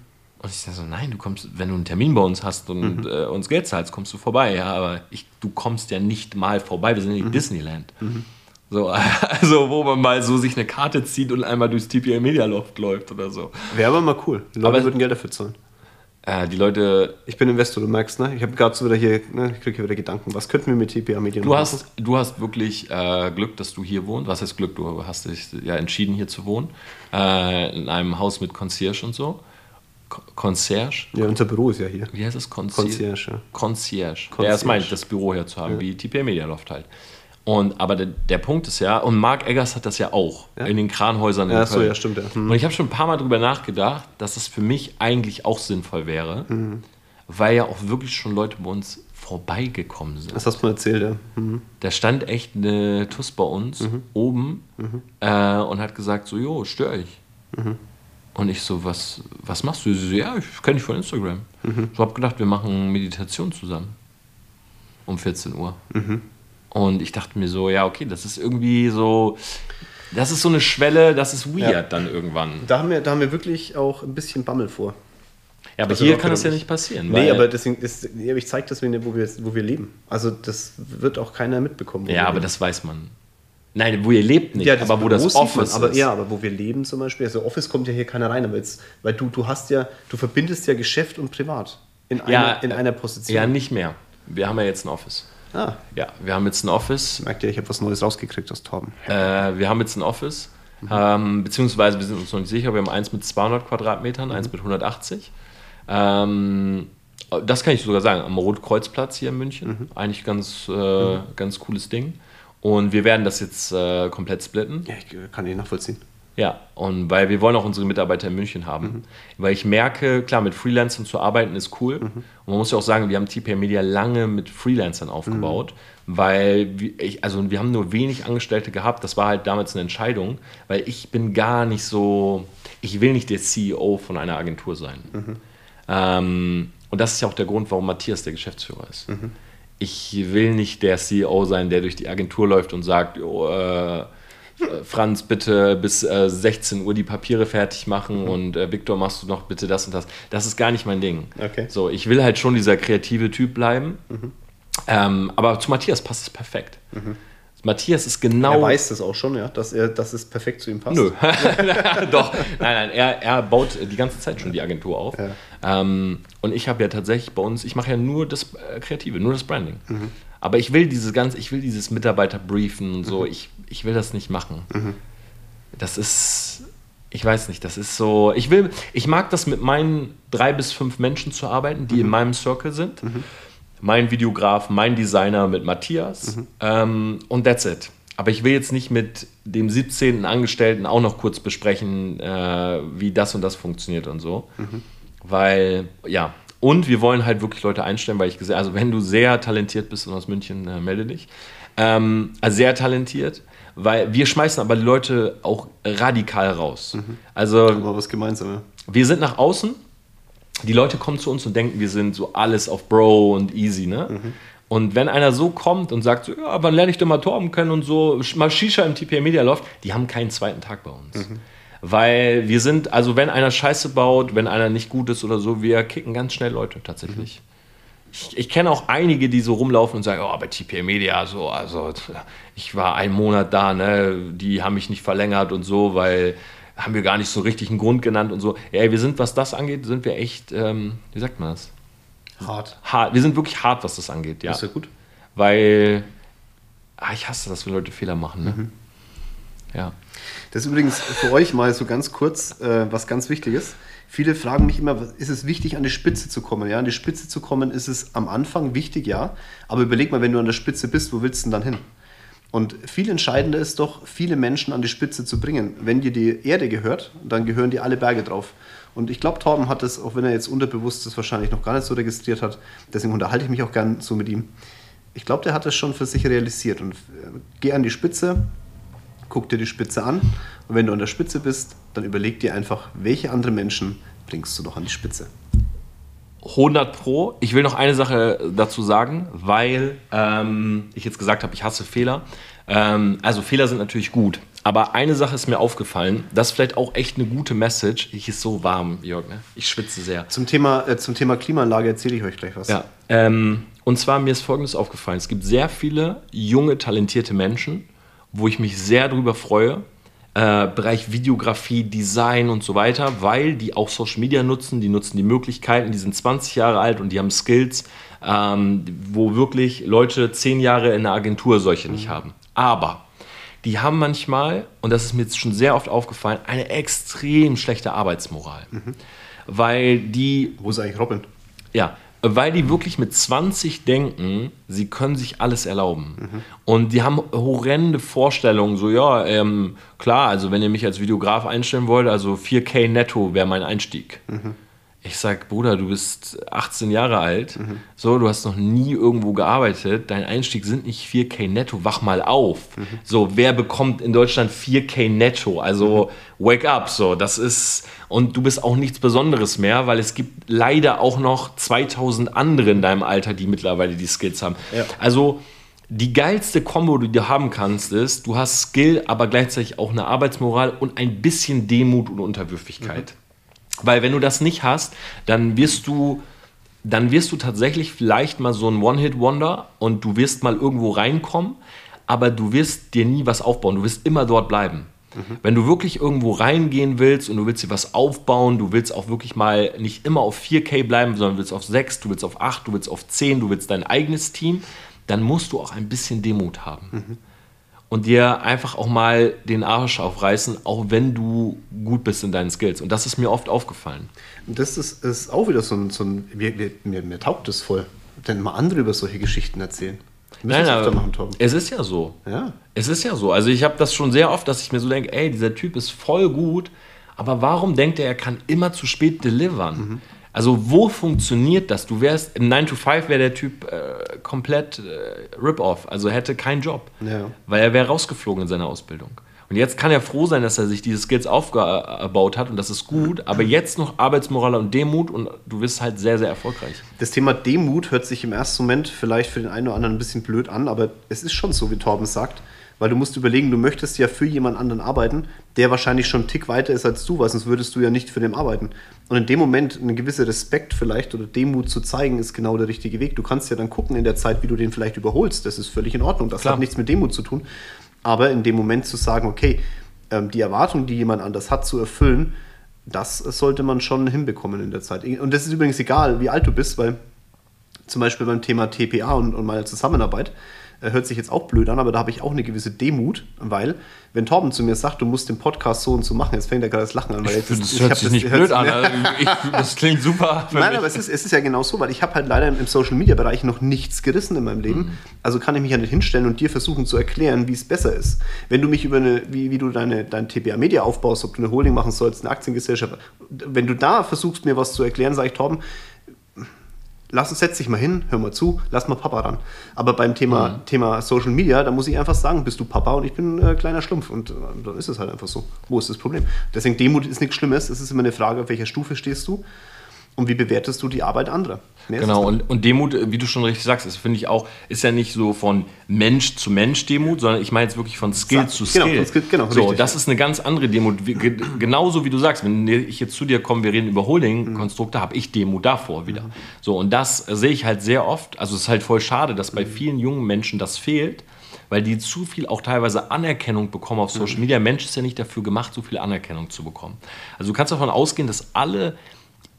Und ich sage so, nein, du kommst, wenn du einen Termin bei uns hast und mhm. äh, uns Geld zahlst, kommst du vorbei. Ja, aber ich, du kommst ja nicht mal vorbei. Wir sind in mhm. Disneyland. Mhm. So, also, wo man mal so sich eine Karte zieht und einmal durchs TPL Media Loft läuft oder so. Wäre aber mal cool. Die Leute aber würden Geld dafür zahlen. Äh, die Leute. Ich bin Investor, du merkst, ne? Ich habe gerade so wieder hier, ne? ich kriege hier wieder Gedanken. Was könnten wir mit TPA Media du hast, Du hast wirklich äh, Glück, dass du hier wohnst. Was heißt Glück? Du hast dich ja entschieden, hier zu wohnen. Äh, in einem Haus mit Concierge und so. Concierge? Ja, unser Büro ist ja hier. Wie heißt das? Concierge. Concierge. Concierge. Concierge. Ja, das meint, das Büro hier zu haben, ja. wie TPA Media Loft halt. Und, aber der, der, Punkt ist ja, und Mark Eggers hat das ja auch ja? in den Kranhäusern in ja. So, ja, stimmt. Ja. Mhm. Und ich habe schon ein paar Mal darüber nachgedacht, dass es für mich eigentlich auch sinnvoll wäre, mhm. weil ja auch wirklich schon Leute bei uns vorbeigekommen sind. Das hast du mal erzählt, ja. Mhm. Da stand echt eine Tuss bei uns mhm. oben mhm. äh, und hat gesagt so, jo, störe ich. Mhm. Und ich so, was, was machst du? Sie so, ja, ich kenne dich von Instagram. Ich habe gedacht, wir machen Meditation zusammen. Um 14 Uhr. Mhm. Und ich dachte mir so, ja, okay, das ist irgendwie so, das ist so eine Schwelle, das ist weird ja. dann irgendwann. Da haben, wir, da haben wir wirklich auch ein bisschen Bammel vor. Ja, aber also hier kann das ja nicht passieren. Nee, aber deswegen ist, ich zeige das, wo wir, wo wir leben. Also das wird auch keiner mitbekommen. Ja, aber das weiß man. Nein, wo ihr lebt nicht, Ja, aber wo das sieht man, Office aber, ist. Ja, aber wo wir leben zum Beispiel, also Office kommt ja hier keiner rein, aber jetzt, weil du, du hast ja, du verbindest ja Geschäft und Privat in einer, Ja, in einer Position. Ja, nicht mehr. Wir haben ja jetzt ein Office. Ah, Ja, wir haben jetzt ein Office. merkt ihr, ich habe was Neues rausgekriegt aus Torben. Äh, wir haben jetzt ein Office. Ähm, beziehungsweise wir sind uns noch nicht sicher. Wir haben eins mit 200 Quadratmetern, eins mit 180. Ähm, das kann ich sogar sagen, am Rotkreuzplatz hier in München. Eigentlich ganz, äh, ganz cooles Ding. Und wir werden das jetzt äh, komplett splitten. Ja, ich kann ihn nachvollziehen. Ja, und weil wir wollen auch unsere Mitarbeiter in München haben. Weil ich merke, klar, mit Freelancern zu arbeiten ist cool. Und man muss ja auch sagen, wir haben TPR Media lange mit Freelancern aufgebaut, weil wir, ich, also wir haben nur wenig Angestellte gehabt. Das war halt damals eine Entscheidung, weil ich bin gar nicht so, ich will nicht der CEO von einer Agentur sein. Ähm, und das ist ja auch der Grund, warum Matthias der Geschäftsführer ist. Ich will nicht der CEO sein, der durch die Agentur läuft und sagt, jo, äh, äh, Franz, bitte bis äh, 16 Uhr die Papiere fertig machen und äh, Viktor, machst du noch bitte das und das. Das ist gar nicht mein Ding. Okay. So, ich will halt schon dieser kreative Typ bleiben. Ähm, aber zu Matthias passt es perfekt. Matthias ist genau. Er weiß das auch schon, ja, dass, er, dass es perfekt zu ihm passt. Nö. Doch, nein, nein, er, er baut die ganze Zeit schon die Agentur auf. Ähm, und ich habe ja tatsächlich bei uns, ich mache ja nur das äh, Kreative, nur das Branding. Aber ich will dieses ganze, ich will dieses Mitarbeiterbriefen und so, ich, ich will das nicht machen. Das ist, ich weiß nicht, das ist so, ich will, ich mag das mit meinen drei bis fünf Menschen zu arbeiten, die in meinem Circle sind. Mein Videograf, mein Designer mit Matthias ähm, und that's it. Aber ich will jetzt nicht mit dem 17. Angestellten auch noch kurz besprechen, äh, wie das und das funktioniert und so. Weil, ja, und wir wollen halt wirklich Leute einstellen, weil ich gesehen also wenn du sehr talentiert bist und aus München, äh, melde dich. Ähm, also sehr talentiert, weil wir schmeißen aber die Leute auch radikal raus. Also Aber was gemeinsam, ja. wir sind nach außen, die Leute kommen zu uns und denken, wir sind so alles auf Bro und easy, ne? Und wenn einer so kommt und sagt, so, ja, wann lerne ich denn mal Torben kennen und so, mal Shisha im TPA Media läuft, die haben keinen zweiten Tag bei uns. Weil wir sind, also wenn einer Scheiße baut, wenn einer nicht gut ist oder so, wir kicken ganz schnell Leute tatsächlich. Ich, ich kenne auch einige, die so rumlaufen und sagen, oh, bei TPA Media, so, also ich war einen Monat da, ne, die haben mich nicht verlängert und so, weil haben wir gar nicht so richtig einen Grund genannt und so. Ja, wir sind, was das angeht, sind wir echt, ähm, wie sagt man das? Hart. Hart. Wir sind wirklich hart, was das angeht, ja. Das ist ja gut. Weil, ah, ich hasse das, wenn Leute Fehler machen, ne? Mhm. Ja. Das ist übrigens für euch mal so ganz kurz äh, was ganz Wichtiges. Viele fragen mich immer, ist es wichtig, an die Spitze zu kommen? Ja, an die Spitze zu kommen ist es am Anfang wichtig, ja. Aber überleg mal, wenn du an der Spitze bist, wo willst du denn dann hin? Und viel entscheidender ist doch, viele Menschen an die Spitze zu bringen. Wenn dir die Erde gehört, dann gehören dir alle Berge drauf. Und ich glaube, Torben hat das, auch wenn er jetzt unterbewusst das wahrscheinlich noch gar nicht so registriert hat, deswegen unterhalte ich mich auch gern so mit ihm. Ich glaube, der hat das schon für sich realisiert. Und äh, geh an die Spitze, guck dir die Spitze an und wenn du an der Spitze bist, dann überleg dir einfach, welche andere Menschen bringst du noch an die Spitze. 100 Pro. Ich will noch eine Sache dazu sagen, weil ähm, ich jetzt gesagt habe, ich hasse Fehler. Ähm, also Fehler sind natürlich gut. Aber eine Sache ist mir aufgefallen, das ist vielleicht auch echt eine gute Message. Ich ist so warm, Jörg, ne? Ich schwitze sehr. Zum Thema, äh, zum Thema Klimaanlage erzähle ich euch gleich was. Ja. Ähm, und zwar mir ist Folgendes aufgefallen. Es gibt sehr viele junge, talentierte Menschen, wo ich mich sehr darüber freue. Äh, Bereich Videografie, Design und so weiter, weil die auch Social Media nutzen, die nutzen die Möglichkeiten, die sind 20 Jahre alt und die haben Skills, ähm, wo wirklich Leute 10 Jahre in der Agentur solche nicht haben. Aber die haben manchmal, und das ist mir jetzt schon sehr oft aufgefallen, eine extrem schlechte Arbeitsmoral. Weil die Wo ist eigentlich Robin? ja, weil die wirklich mit 20 denken, sie können sich alles erlauben. Und die haben horrende Vorstellungen, so ja, ähm, klar, also wenn ihr mich als Videograf einstellen wollt, also 4K netto wäre mein Einstieg. Ich sag, Bruder, du bist 18 Jahre alt, so, du hast noch nie irgendwo gearbeitet, dein Einstieg sind nicht 4K netto, wach mal auf. So, wer bekommt in Deutschland 4K netto? Also, wake up, so, das ist, und du bist auch nichts Besonderes mehr, weil es gibt leider auch noch 2000 andere in deinem Alter, die mittlerweile die Skills haben. Ja. Also, die geilste Kombo, die du haben kannst, ist, du hast Skill, aber gleichzeitig auch eine Arbeitsmoral und ein bisschen Demut und Unterwürfigkeit. Weil wenn du das nicht hast, dann wirst du, dann wirst du tatsächlich vielleicht mal so ein One-Hit-Wonder und du wirst mal irgendwo reinkommen. aber du wirst dir nie was aufbauen. Du wirst immer dort bleiben. Mhm. Wenn du wirklich irgendwo reingehen willst und du willst dir was aufbauen, du willst auch wirklich mal nicht immer auf 4K bleiben, sondern willst auf 6, du willst auf 8, du willst auf 10, du willst dein eigenes Team, dann musst du auch ein bisschen Demut haben. Mhm. Und dir einfach auch mal den Arsch aufreißen, auch wenn du gut bist in deinen Skills. Und das ist mir oft aufgefallen. Das ist, ist auch wieder so ein, so ein mir, mir, mir taugt das voll. Denn mal andere über solche Geschichten erzählen. Nein, aber machen, es ist ja so. Ja. Es ist ja so. Also ich habe das schon sehr oft, dass ich mir so denke, ey, dieser Typ ist voll gut, aber warum denkt er, er kann immer zu spät delivern? Mhm. Also wo funktioniert das? Du wärst, im 9 to 5 wäre der Typ äh, komplett äh, Rip-Off, also hätte keinen Job, ja. weil er wäre rausgeflogen in seiner Ausbildung. Und jetzt kann er froh sein, dass er sich diese Skills aufgebaut hat und das ist gut, aber jetzt noch Arbeitsmoral und Demut und du wirst halt sehr, sehr erfolgreich. Das Thema Demut hört sich im ersten Moment vielleicht für den einen oder anderen ein bisschen blöd an, aber es ist schon so, wie Torben sagt weil du musst überlegen, du möchtest ja für jemand anderen arbeiten, der wahrscheinlich schon einen Tick weiter ist als du, weil sonst würdest du ja nicht für den arbeiten. Und in dem Moment einen gewissen Respekt vielleicht oder Demut zu zeigen, ist genau der richtige Weg. Du kannst ja dann gucken in der Zeit, wie du den vielleicht überholst. Das ist völlig in Ordnung. Das Klar. hat nichts mit Demut zu tun. Aber in dem Moment zu sagen, okay, ähm, die Erwartung, die jemand anders hat, zu erfüllen, das sollte man schon hinbekommen in der Zeit. Und das ist übrigens egal, wie alt du bist, weil zum Beispiel beim Thema TPA und, und meiner Zusammenarbeit, hört sich jetzt auch blöd an, aber da habe ich auch eine gewisse Demut, weil, wenn Torben zu mir sagt, du musst den Podcast so und so machen, jetzt fängt er gerade das Lachen an. Weil jetzt, das, das hört sich das, nicht blöd an. Also ich, das klingt super. Nein, mich. aber es ist, es ist ja genau so, weil ich habe halt leider im Social Media Bereich noch nichts gerissen in meinem Leben. Mhm. Also kann ich mich ja nicht hinstellen und dir versuchen zu erklären, wie es besser ist. Wenn du mich über eine, wie, wie du deine, dein TBA Media aufbaust, ob du eine Holding machen sollst, eine Aktiengesellschaft, wenn du da versuchst, mir was zu erklären, sage ich, Torben, lass uns, setz dich mal hin, hör mal zu, lass mal Papa ran. Aber beim Thema, mhm. Thema Social Media, da muss ich einfach sagen, bist du Papa und ich bin ein äh, kleiner Schlumpf. Und äh, dann ist es halt einfach so. Wo ist das Problem? Deswegen Demut ist nichts Schlimmes. Es ist immer eine Frage, auf welcher Stufe stehst du und wie bewertest du die Arbeit anderer. Mehr genau, und, und Demut, wie du schon richtig sagst, das finde ich auch, ist ja nicht so von Mensch zu Mensch Demut, sondern ich meine jetzt wirklich von Skill Sag, zu genau, Skill. Genau, Skill, genau so, richtig, das ja. ist eine ganz andere Demut. Wie, genauso wie du sagst, wenn ich jetzt zu dir komme, wir reden über Holding-Konstrukte, mhm. habe ich Demut davor wieder. Mhm. So, und das sehe ich halt sehr oft. Also es ist halt voll schade, dass bei vielen jungen Menschen das fehlt weil die zu viel auch teilweise Anerkennung bekommen auf Social. Media. Mensch ist ja nicht dafür gemacht, so viel Anerkennung zu bekommen. Also du kannst davon ausgehen, dass alle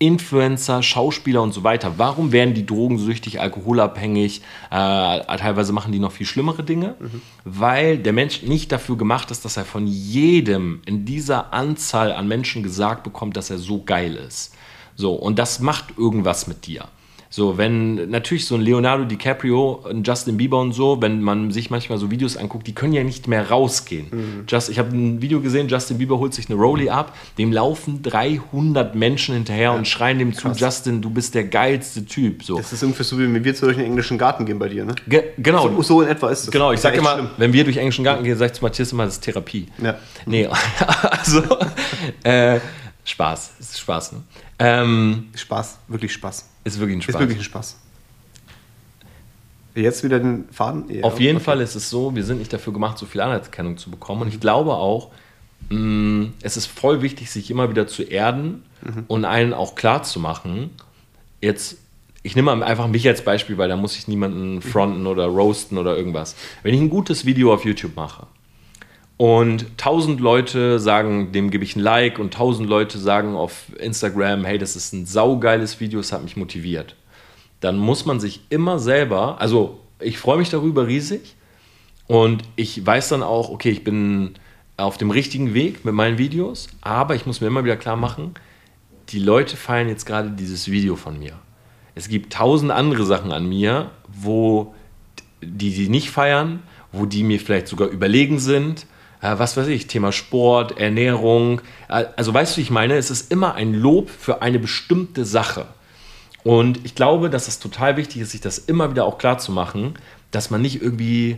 Influencer, Schauspieler und so weiter. Warum werden die drogensüchtig, alkoholabhängig? Äh, teilweise machen die noch viel schlimmere Dinge, mhm. weil der Mensch nicht dafür gemacht ist, dass er von jedem in dieser Anzahl an Menschen gesagt bekommt, dass er so geil ist. So, und das macht irgendwas mit dir. So, wenn natürlich so ein Leonardo DiCaprio, ein Justin Bieber und so, wenn man sich manchmal so Videos anguckt, die können ja nicht mehr rausgehen. Mhm. Just, ich habe ein Video gesehen, Justin Bieber holt sich eine Rollie ab, dem laufen 300 Menschen hinterher ja. und schreien dem Krass. zu, Justin, du bist der geilste Typ. So. Das ist ungefähr so, wie wenn wir zu durch den englischen Garten gehen bei dir, ne? Ge genau. So, so, in etwa ist es. Genau, ich sage immer, schlimm. wenn wir durch den englischen Garten gehen, sage ich zu Matthias immer, das ist Therapie. Ja. Nee, also, äh, Spaß, es ist Spaß, ne? Ähm, Spaß, wirklich Spaß. Ist wirklich ein Spaß. Ist wirklich ein Spaß. Jetzt wieder den Faden? Ja, Auf jeden okay. Fall ist es so, wir sind nicht dafür gemacht, so viel Anerkennung zu bekommen. Und ich glaube auch, mh, mm, es ist voll wichtig, sich immer wieder zu erden mhm. und einen auch klar zu machen. Jetzt, ich nehme einfach mich als Beispiel, weil da muss ich niemanden fronten oder roasten oder irgendwas. Wenn ich ein gutes Video auf YouTube mache und tausend Leute sagen, dem gebe ich ein Like und tausend Leute sagen auf Instagram, hey, das ist ein saugeiles Video, es hat mich motiviert. Dann muss man sich immer selber, also ich freue mich darüber riesig und ich weiß dann auch, okay, ich bin auf dem richtigen Weg mit meinen Videos, aber ich muss mir immer wieder klar machen, die Leute feiern jetzt gerade dieses Video von mir. Es gibt tausend andere Sachen an mir, wo die sie nicht feiern, wo die mir vielleicht sogar überlegen sind äh, was weiß ich, Thema Sport, Ernährung. Äh, also weißt du, wie ich meine? Es ist immer ein Lob für eine bestimmte Sache. Und ich glaube, dass es total wichtig ist, sich das immer wieder auch klar zu machen, dass man nicht irgendwie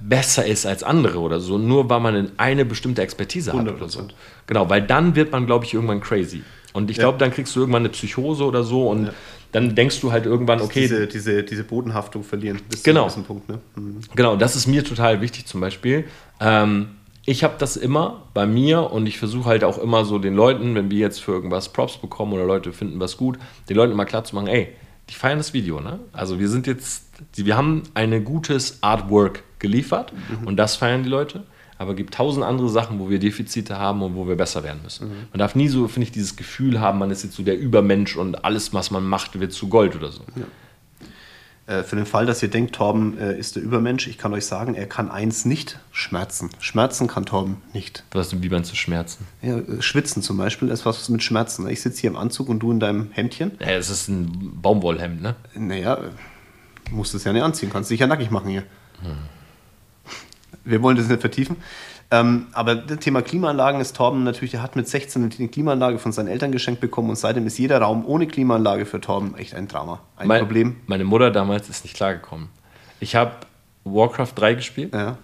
besser ist als andere oder so, nur weil man eine bestimmte Expertise 100%. hat oder so. Genau, weil dann wird man, glaube ich, irgendwann crazy. Und ich ja. glaube, dann kriegst du irgendwann eine Psychose oder so und ja. Dann denkst du halt irgendwann, okay. Diese, diese, diese Bodenhaftung verlieren bis genau. zu einem Punkt. Ne? Mhm. Genau, das ist mir total wichtig zum Beispiel. Ähm, ich habe das immer bei mir und ich versuche halt auch immer so den Leuten, wenn wir jetzt für irgendwas Props bekommen oder Leute finden was gut, den Leuten immer klar zu machen, ey, die feiern das Video, ne? Also wir sind jetzt wir haben ein gutes Artwork geliefert Mhm. und das feiern die Leute. Aber es gibt tausend andere Sachen, wo wir Defizite haben und wo wir besser werden müssen. Mhm. Man darf nie so, finde ich, dieses Gefühl haben, man ist jetzt so der Übermensch und alles, was man macht, wird zu Gold oder so. Äh, für den Fall, dass ihr denkt, Torben äh, ist der Übermensch, ich kann euch sagen, er kann eins nicht: Schmerzen. Schmerzen kann Torben nicht. Was, wie man zu schmerzen. Ja, äh, Schwitzen zum Beispiel ist was mit Schmerzen. Ich sitze hier im Anzug und du in deinem Hemdchen. Ja, es ist ein Baumwollhemd, ne? Naja, musst es ja nicht anziehen, kannst dich ja nackig machen hier. Wir wollen das nicht vertiefen. Ähm, aber das Thema Klimaanlagen ist Torben natürlich, der hat mit 16 eine Klimaanlage von seinen Eltern geschenkt bekommen und seitdem ist jeder Raum ohne Klimaanlage für Torben echt ein Drama. Ein Mein- Problem. Meine Mutter damals ist nicht klargekommen. Ich habe Warcraft 3 gespielt. Ja.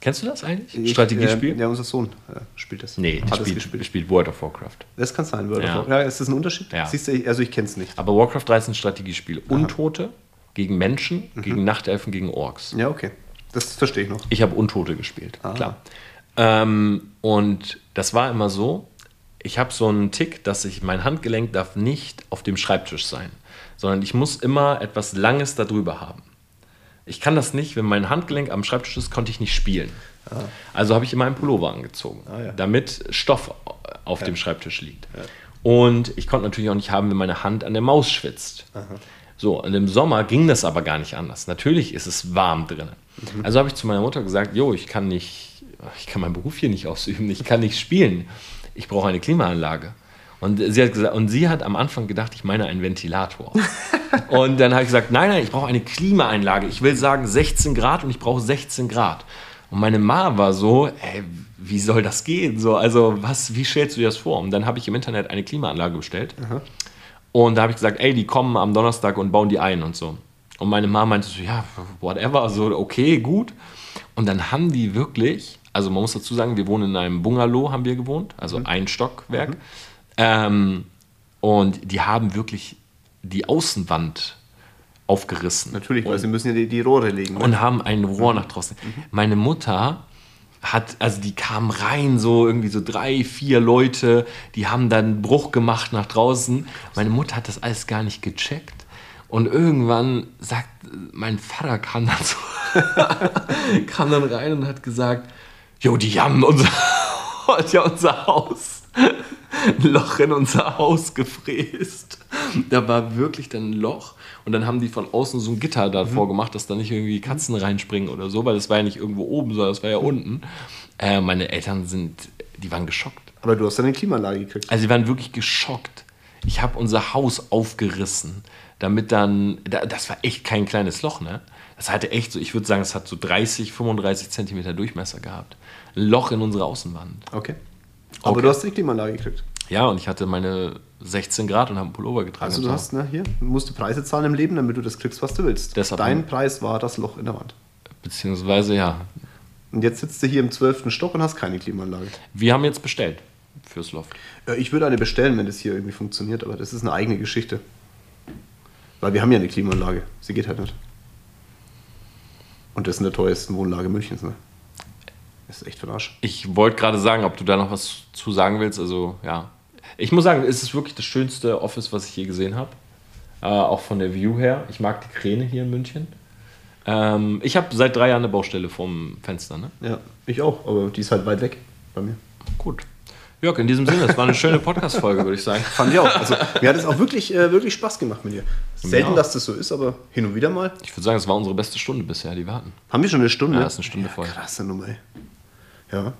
Kennst du das eigentlich? Ich, Strategiespiel? Äh, ja, unser Sohn äh, spielt das. Nee, hat spielt, gespielt. spielt World of Warcraft. Das kann sein, World Ja. of War- Ja, ist das ein Unterschied? Ja. Siehst du, also ich kenne es nicht. Aber Warcraft 3 ist ein Strategiespiel. Untote gegen Menschen, gegen Nachtelfen, gegen Orks. Ja, okay. Das verstehe ich noch. Ich habe Untote gespielt, klar. Ähm, und das war immer so, ich habe so einen Tick, dass ich, mein Handgelenk darf nicht auf dem Schreibtisch sein, sondern ich muss immer etwas Langes darüber haben. Ich kann das nicht, wenn mein Handgelenk am Schreibtisch ist, konnte ich nicht spielen. Also habe ich immer einen Pullover angezogen, Ah, ja. damit Stoff auf dem Schreibtisch liegt. Und ich konnte natürlich auch nicht haben, wenn meine Hand an der Maus schwitzt. So, und im Sommer ging das aber gar nicht anders. Natürlich ist es warm drin. Also habe ich zu meiner Mutter gesagt, jo, ich kann nicht, ich kann meinen Beruf hier nicht ausüben, ich kann nicht spielen. Ich brauche eine Klimaanlage. Und sie hat gesagt, und sie hat am Anfang gedacht, ich meine einen Ventilator. und dann habe ich gesagt, nein, nein, ich brauche eine Klimaanlage. Ich will sagen 16 Grad und ich brauche 16 Grad. Und meine Ma war so, ey, wie soll das gehen? So, also, was, wie stellst du dir das vor? Und dann habe ich im Internet eine Klimaanlage bestellt. Und da habe ich gesagt, ey, die kommen am Donnerstag und bauen die ein und so. Und meine Mama meinte so, ja, whatever, so, okay, gut. Und dann haben die wirklich, also man muss dazu sagen, wir wohnen in einem Bungalow, haben wir gewohnt, also ein Stockwerk. Ähm, und die haben wirklich die Außenwand aufgerissen. Natürlich, weil und, sie müssen ja die, die Rohre legen. ne? und haben ein Rohr nach draußen. Meine Mutter hat, also die kamen rein, so irgendwie so drei, vier Leute, die haben dann einen Bruch gemacht nach draußen. Meine Mutter hat das alles gar nicht gecheckt. Und irgendwann sagt, mein Vater kam dann so, kam dann rein und hat gesagt, jo, die haben unser, die haben unser Haus, ein Loch in unser Haus gefräst. Da war wirklich dann ein Loch und dann haben die von außen so ein Gitter davor gemacht, dass da nicht irgendwie Katzen reinspringen oder so, weil das war ja nicht irgendwo oben, sondern das war ja unten. Äh, meine Eltern sind, die waren geschockt. Aber du hast dann eine Klimaanlage gekriegt. Also sie waren wirklich geschockt. Ich habe unser Haus aufgerissen, damit dann, da- das war echt kein kleines Loch, ne? Das hatte echt so, ich würde sagen, es hat so 30, 35 Zentimeter Durchmesser gehabt. Ein Loch in unserer Außenwand. Okay. Aber Okay. du hast die Klimaanlage gekriegt. Ja, und ich hatte meine 16 Grad und habe einen Pullover getragen. Also du hast, ne, hier, du musst Preise zahlen im Leben, damit du das kriegst, was du willst. Deshalb- Dein Preis war das Loch in der Wand. Beziehungsweise, ja. Und jetzt sitzt du hier im 12. Stock und hast keine Klimaanlage. Wir haben jetzt bestellt fürs Loft. Ja, ich würde eine bestellen, wenn das hier irgendwie funktioniert, aber das ist eine eigene Geschichte. Weil wir haben ja eine Klimaanlage. Sie geht halt nicht. Und das ist in der teuersten Wohnlage Münchens, ne? Ist echt für den Arsch. Ich wollte gerade sagen, ob du da noch was zu sagen willst. Also, ja. Ich muss sagen, es ist wirklich das schönste Office, was ich je gesehen habe. Äh, auch von der View her. Ich mag die Kräne hier in München. Ähm, ich habe seit drei Jahren eine Baustelle vorm Fenster. Ne? Ja, ich auch, aber die ist halt weit weg bei mir. Gut. Jörg, in diesem Sinne, es war eine schöne Podcast-Folge, würde ich sagen. Fand ich auch. Also, mir hat es auch wirklich, äh, wirklich Spaß gemacht mit dir. Selten, dass das so ist, aber hin und wieder mal. Ich würde sagen, es war unsere beste Stunde bisher, die wir hatten. Haben wir schon eine Stunde? Ja, ist eine Stunde voll. Krasse Nummer, ey. Ja.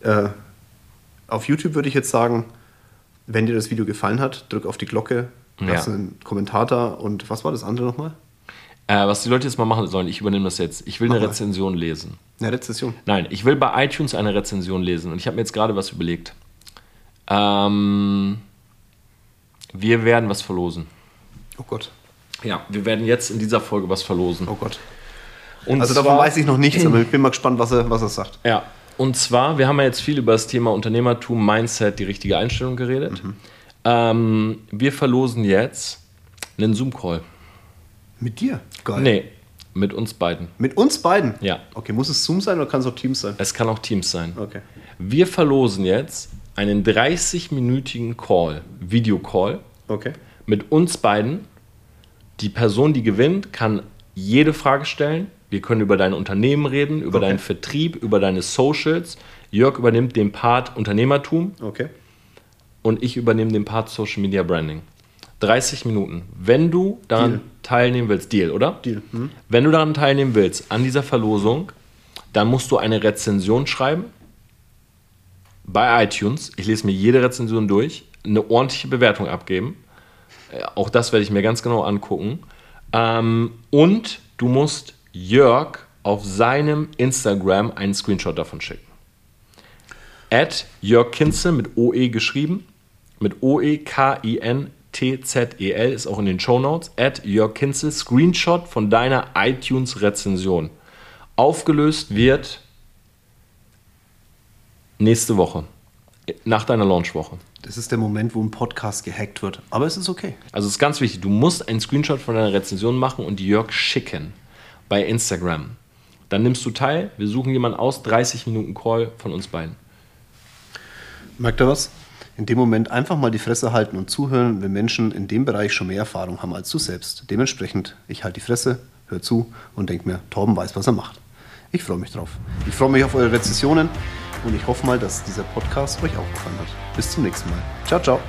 Äh, auf YouTube würde ich jetzt sagen, wenn dir das Video gefallen hat, drück auf die Glocke, lass Ja. einen Kommentar da und was war das andere nochmal? Äh, was die Leute jetzt mal machen sollen, ich übernehme das jetzt. Ich will eine Mach mal. Rezension lesen. Eine Rezession. Nein, ich will bei iTunes eine Rezension lesen und ich habe mir jetzt gerade was überlegt. Ähm, wir werden was verlosen. Oh Gott. Ja, wir werden jetzt in dieser Folge was verlosen. Oh Gott. Und Also davon weiß ich noch nichts, aber ich bin mal gespannt, was er, was er sagt. Ja, und zwar, wir haben ja jetzt viel über das Thema Unternehmertum, Mindset, die richtige Einstellung geredet. Mhm. Ähm, wir verlosen jetzt einen Zoom-Call. Mit dir? Geil. Nee, mit uns beiden. Mit uns beiden? Ja. Okay, muss es Zoom sein oder kann es auch Teams sein? Es kann auch Teams sein. Okay. Wir verlosen jetzt einen 30-minütigen Call, Videocall, Okay. mit uns beiden. Die Person, die gewinnt, kann jede Frage stellen. Wir können über dein Unternehmen reden, über Okay. deinen Vertrieb, über deine Socials. Jörg übernimmt den Part Unternehmertum Okay. und ich übernehme den Part Social Media Branding. 30 Minuten. Wenn du daran Deal. teilnehmen willst, Deal, oder? Deal. Hm? Wenn du daran teilnehmen willst, an dieser Verlosung, dann musst du eine Rezension schreiben bei iTunes. Ich lese mir jede Rezension durch, eine ordentliche Bewertung abgeben. Äh, Auch das werde ich mir ganz genau angucken. Ähm, und du musst Jörg auf seinem Instagram einen Screenshot davon schicken. At Jörg Kinzel mit OE geschrieben, mit O-E-K-I-N-T-Z-E-L ist auch in den Shownotes. At Jörg Kinzel, Screenshot von deiner iTunes-Rezension. Aufgelöst wird nächste Woche, nach deiner Launchwoche. Das ist der Moment, wo ein Podcast gehackt wird. Aber es ist okay. Also es ist ganz wichtig, du musst einen Screenshot von deiner Rezension machen und Jörg schicken bei Instagram. Dann nimmst du teil, wir suchen jemanden aus, 30 Minuten Call von uns beiden. Merkt ihr was? In dem Moment einfach mal die Fresse halten und zuhören, wenn Menschen in dem Bereich schon mehr Erfahrung haben als du selbst. Dementsprechend, ich halte die Fresse, hör zu und denk mir, Torben weiß, was er macht. Ich freue mich drauf. Ich freue mich auf eure Rezessionen und ich hoffe mal, dass dieser Podcast euch auch gefallen hat. Bis zum nächsten Mal. Ciao, ciao.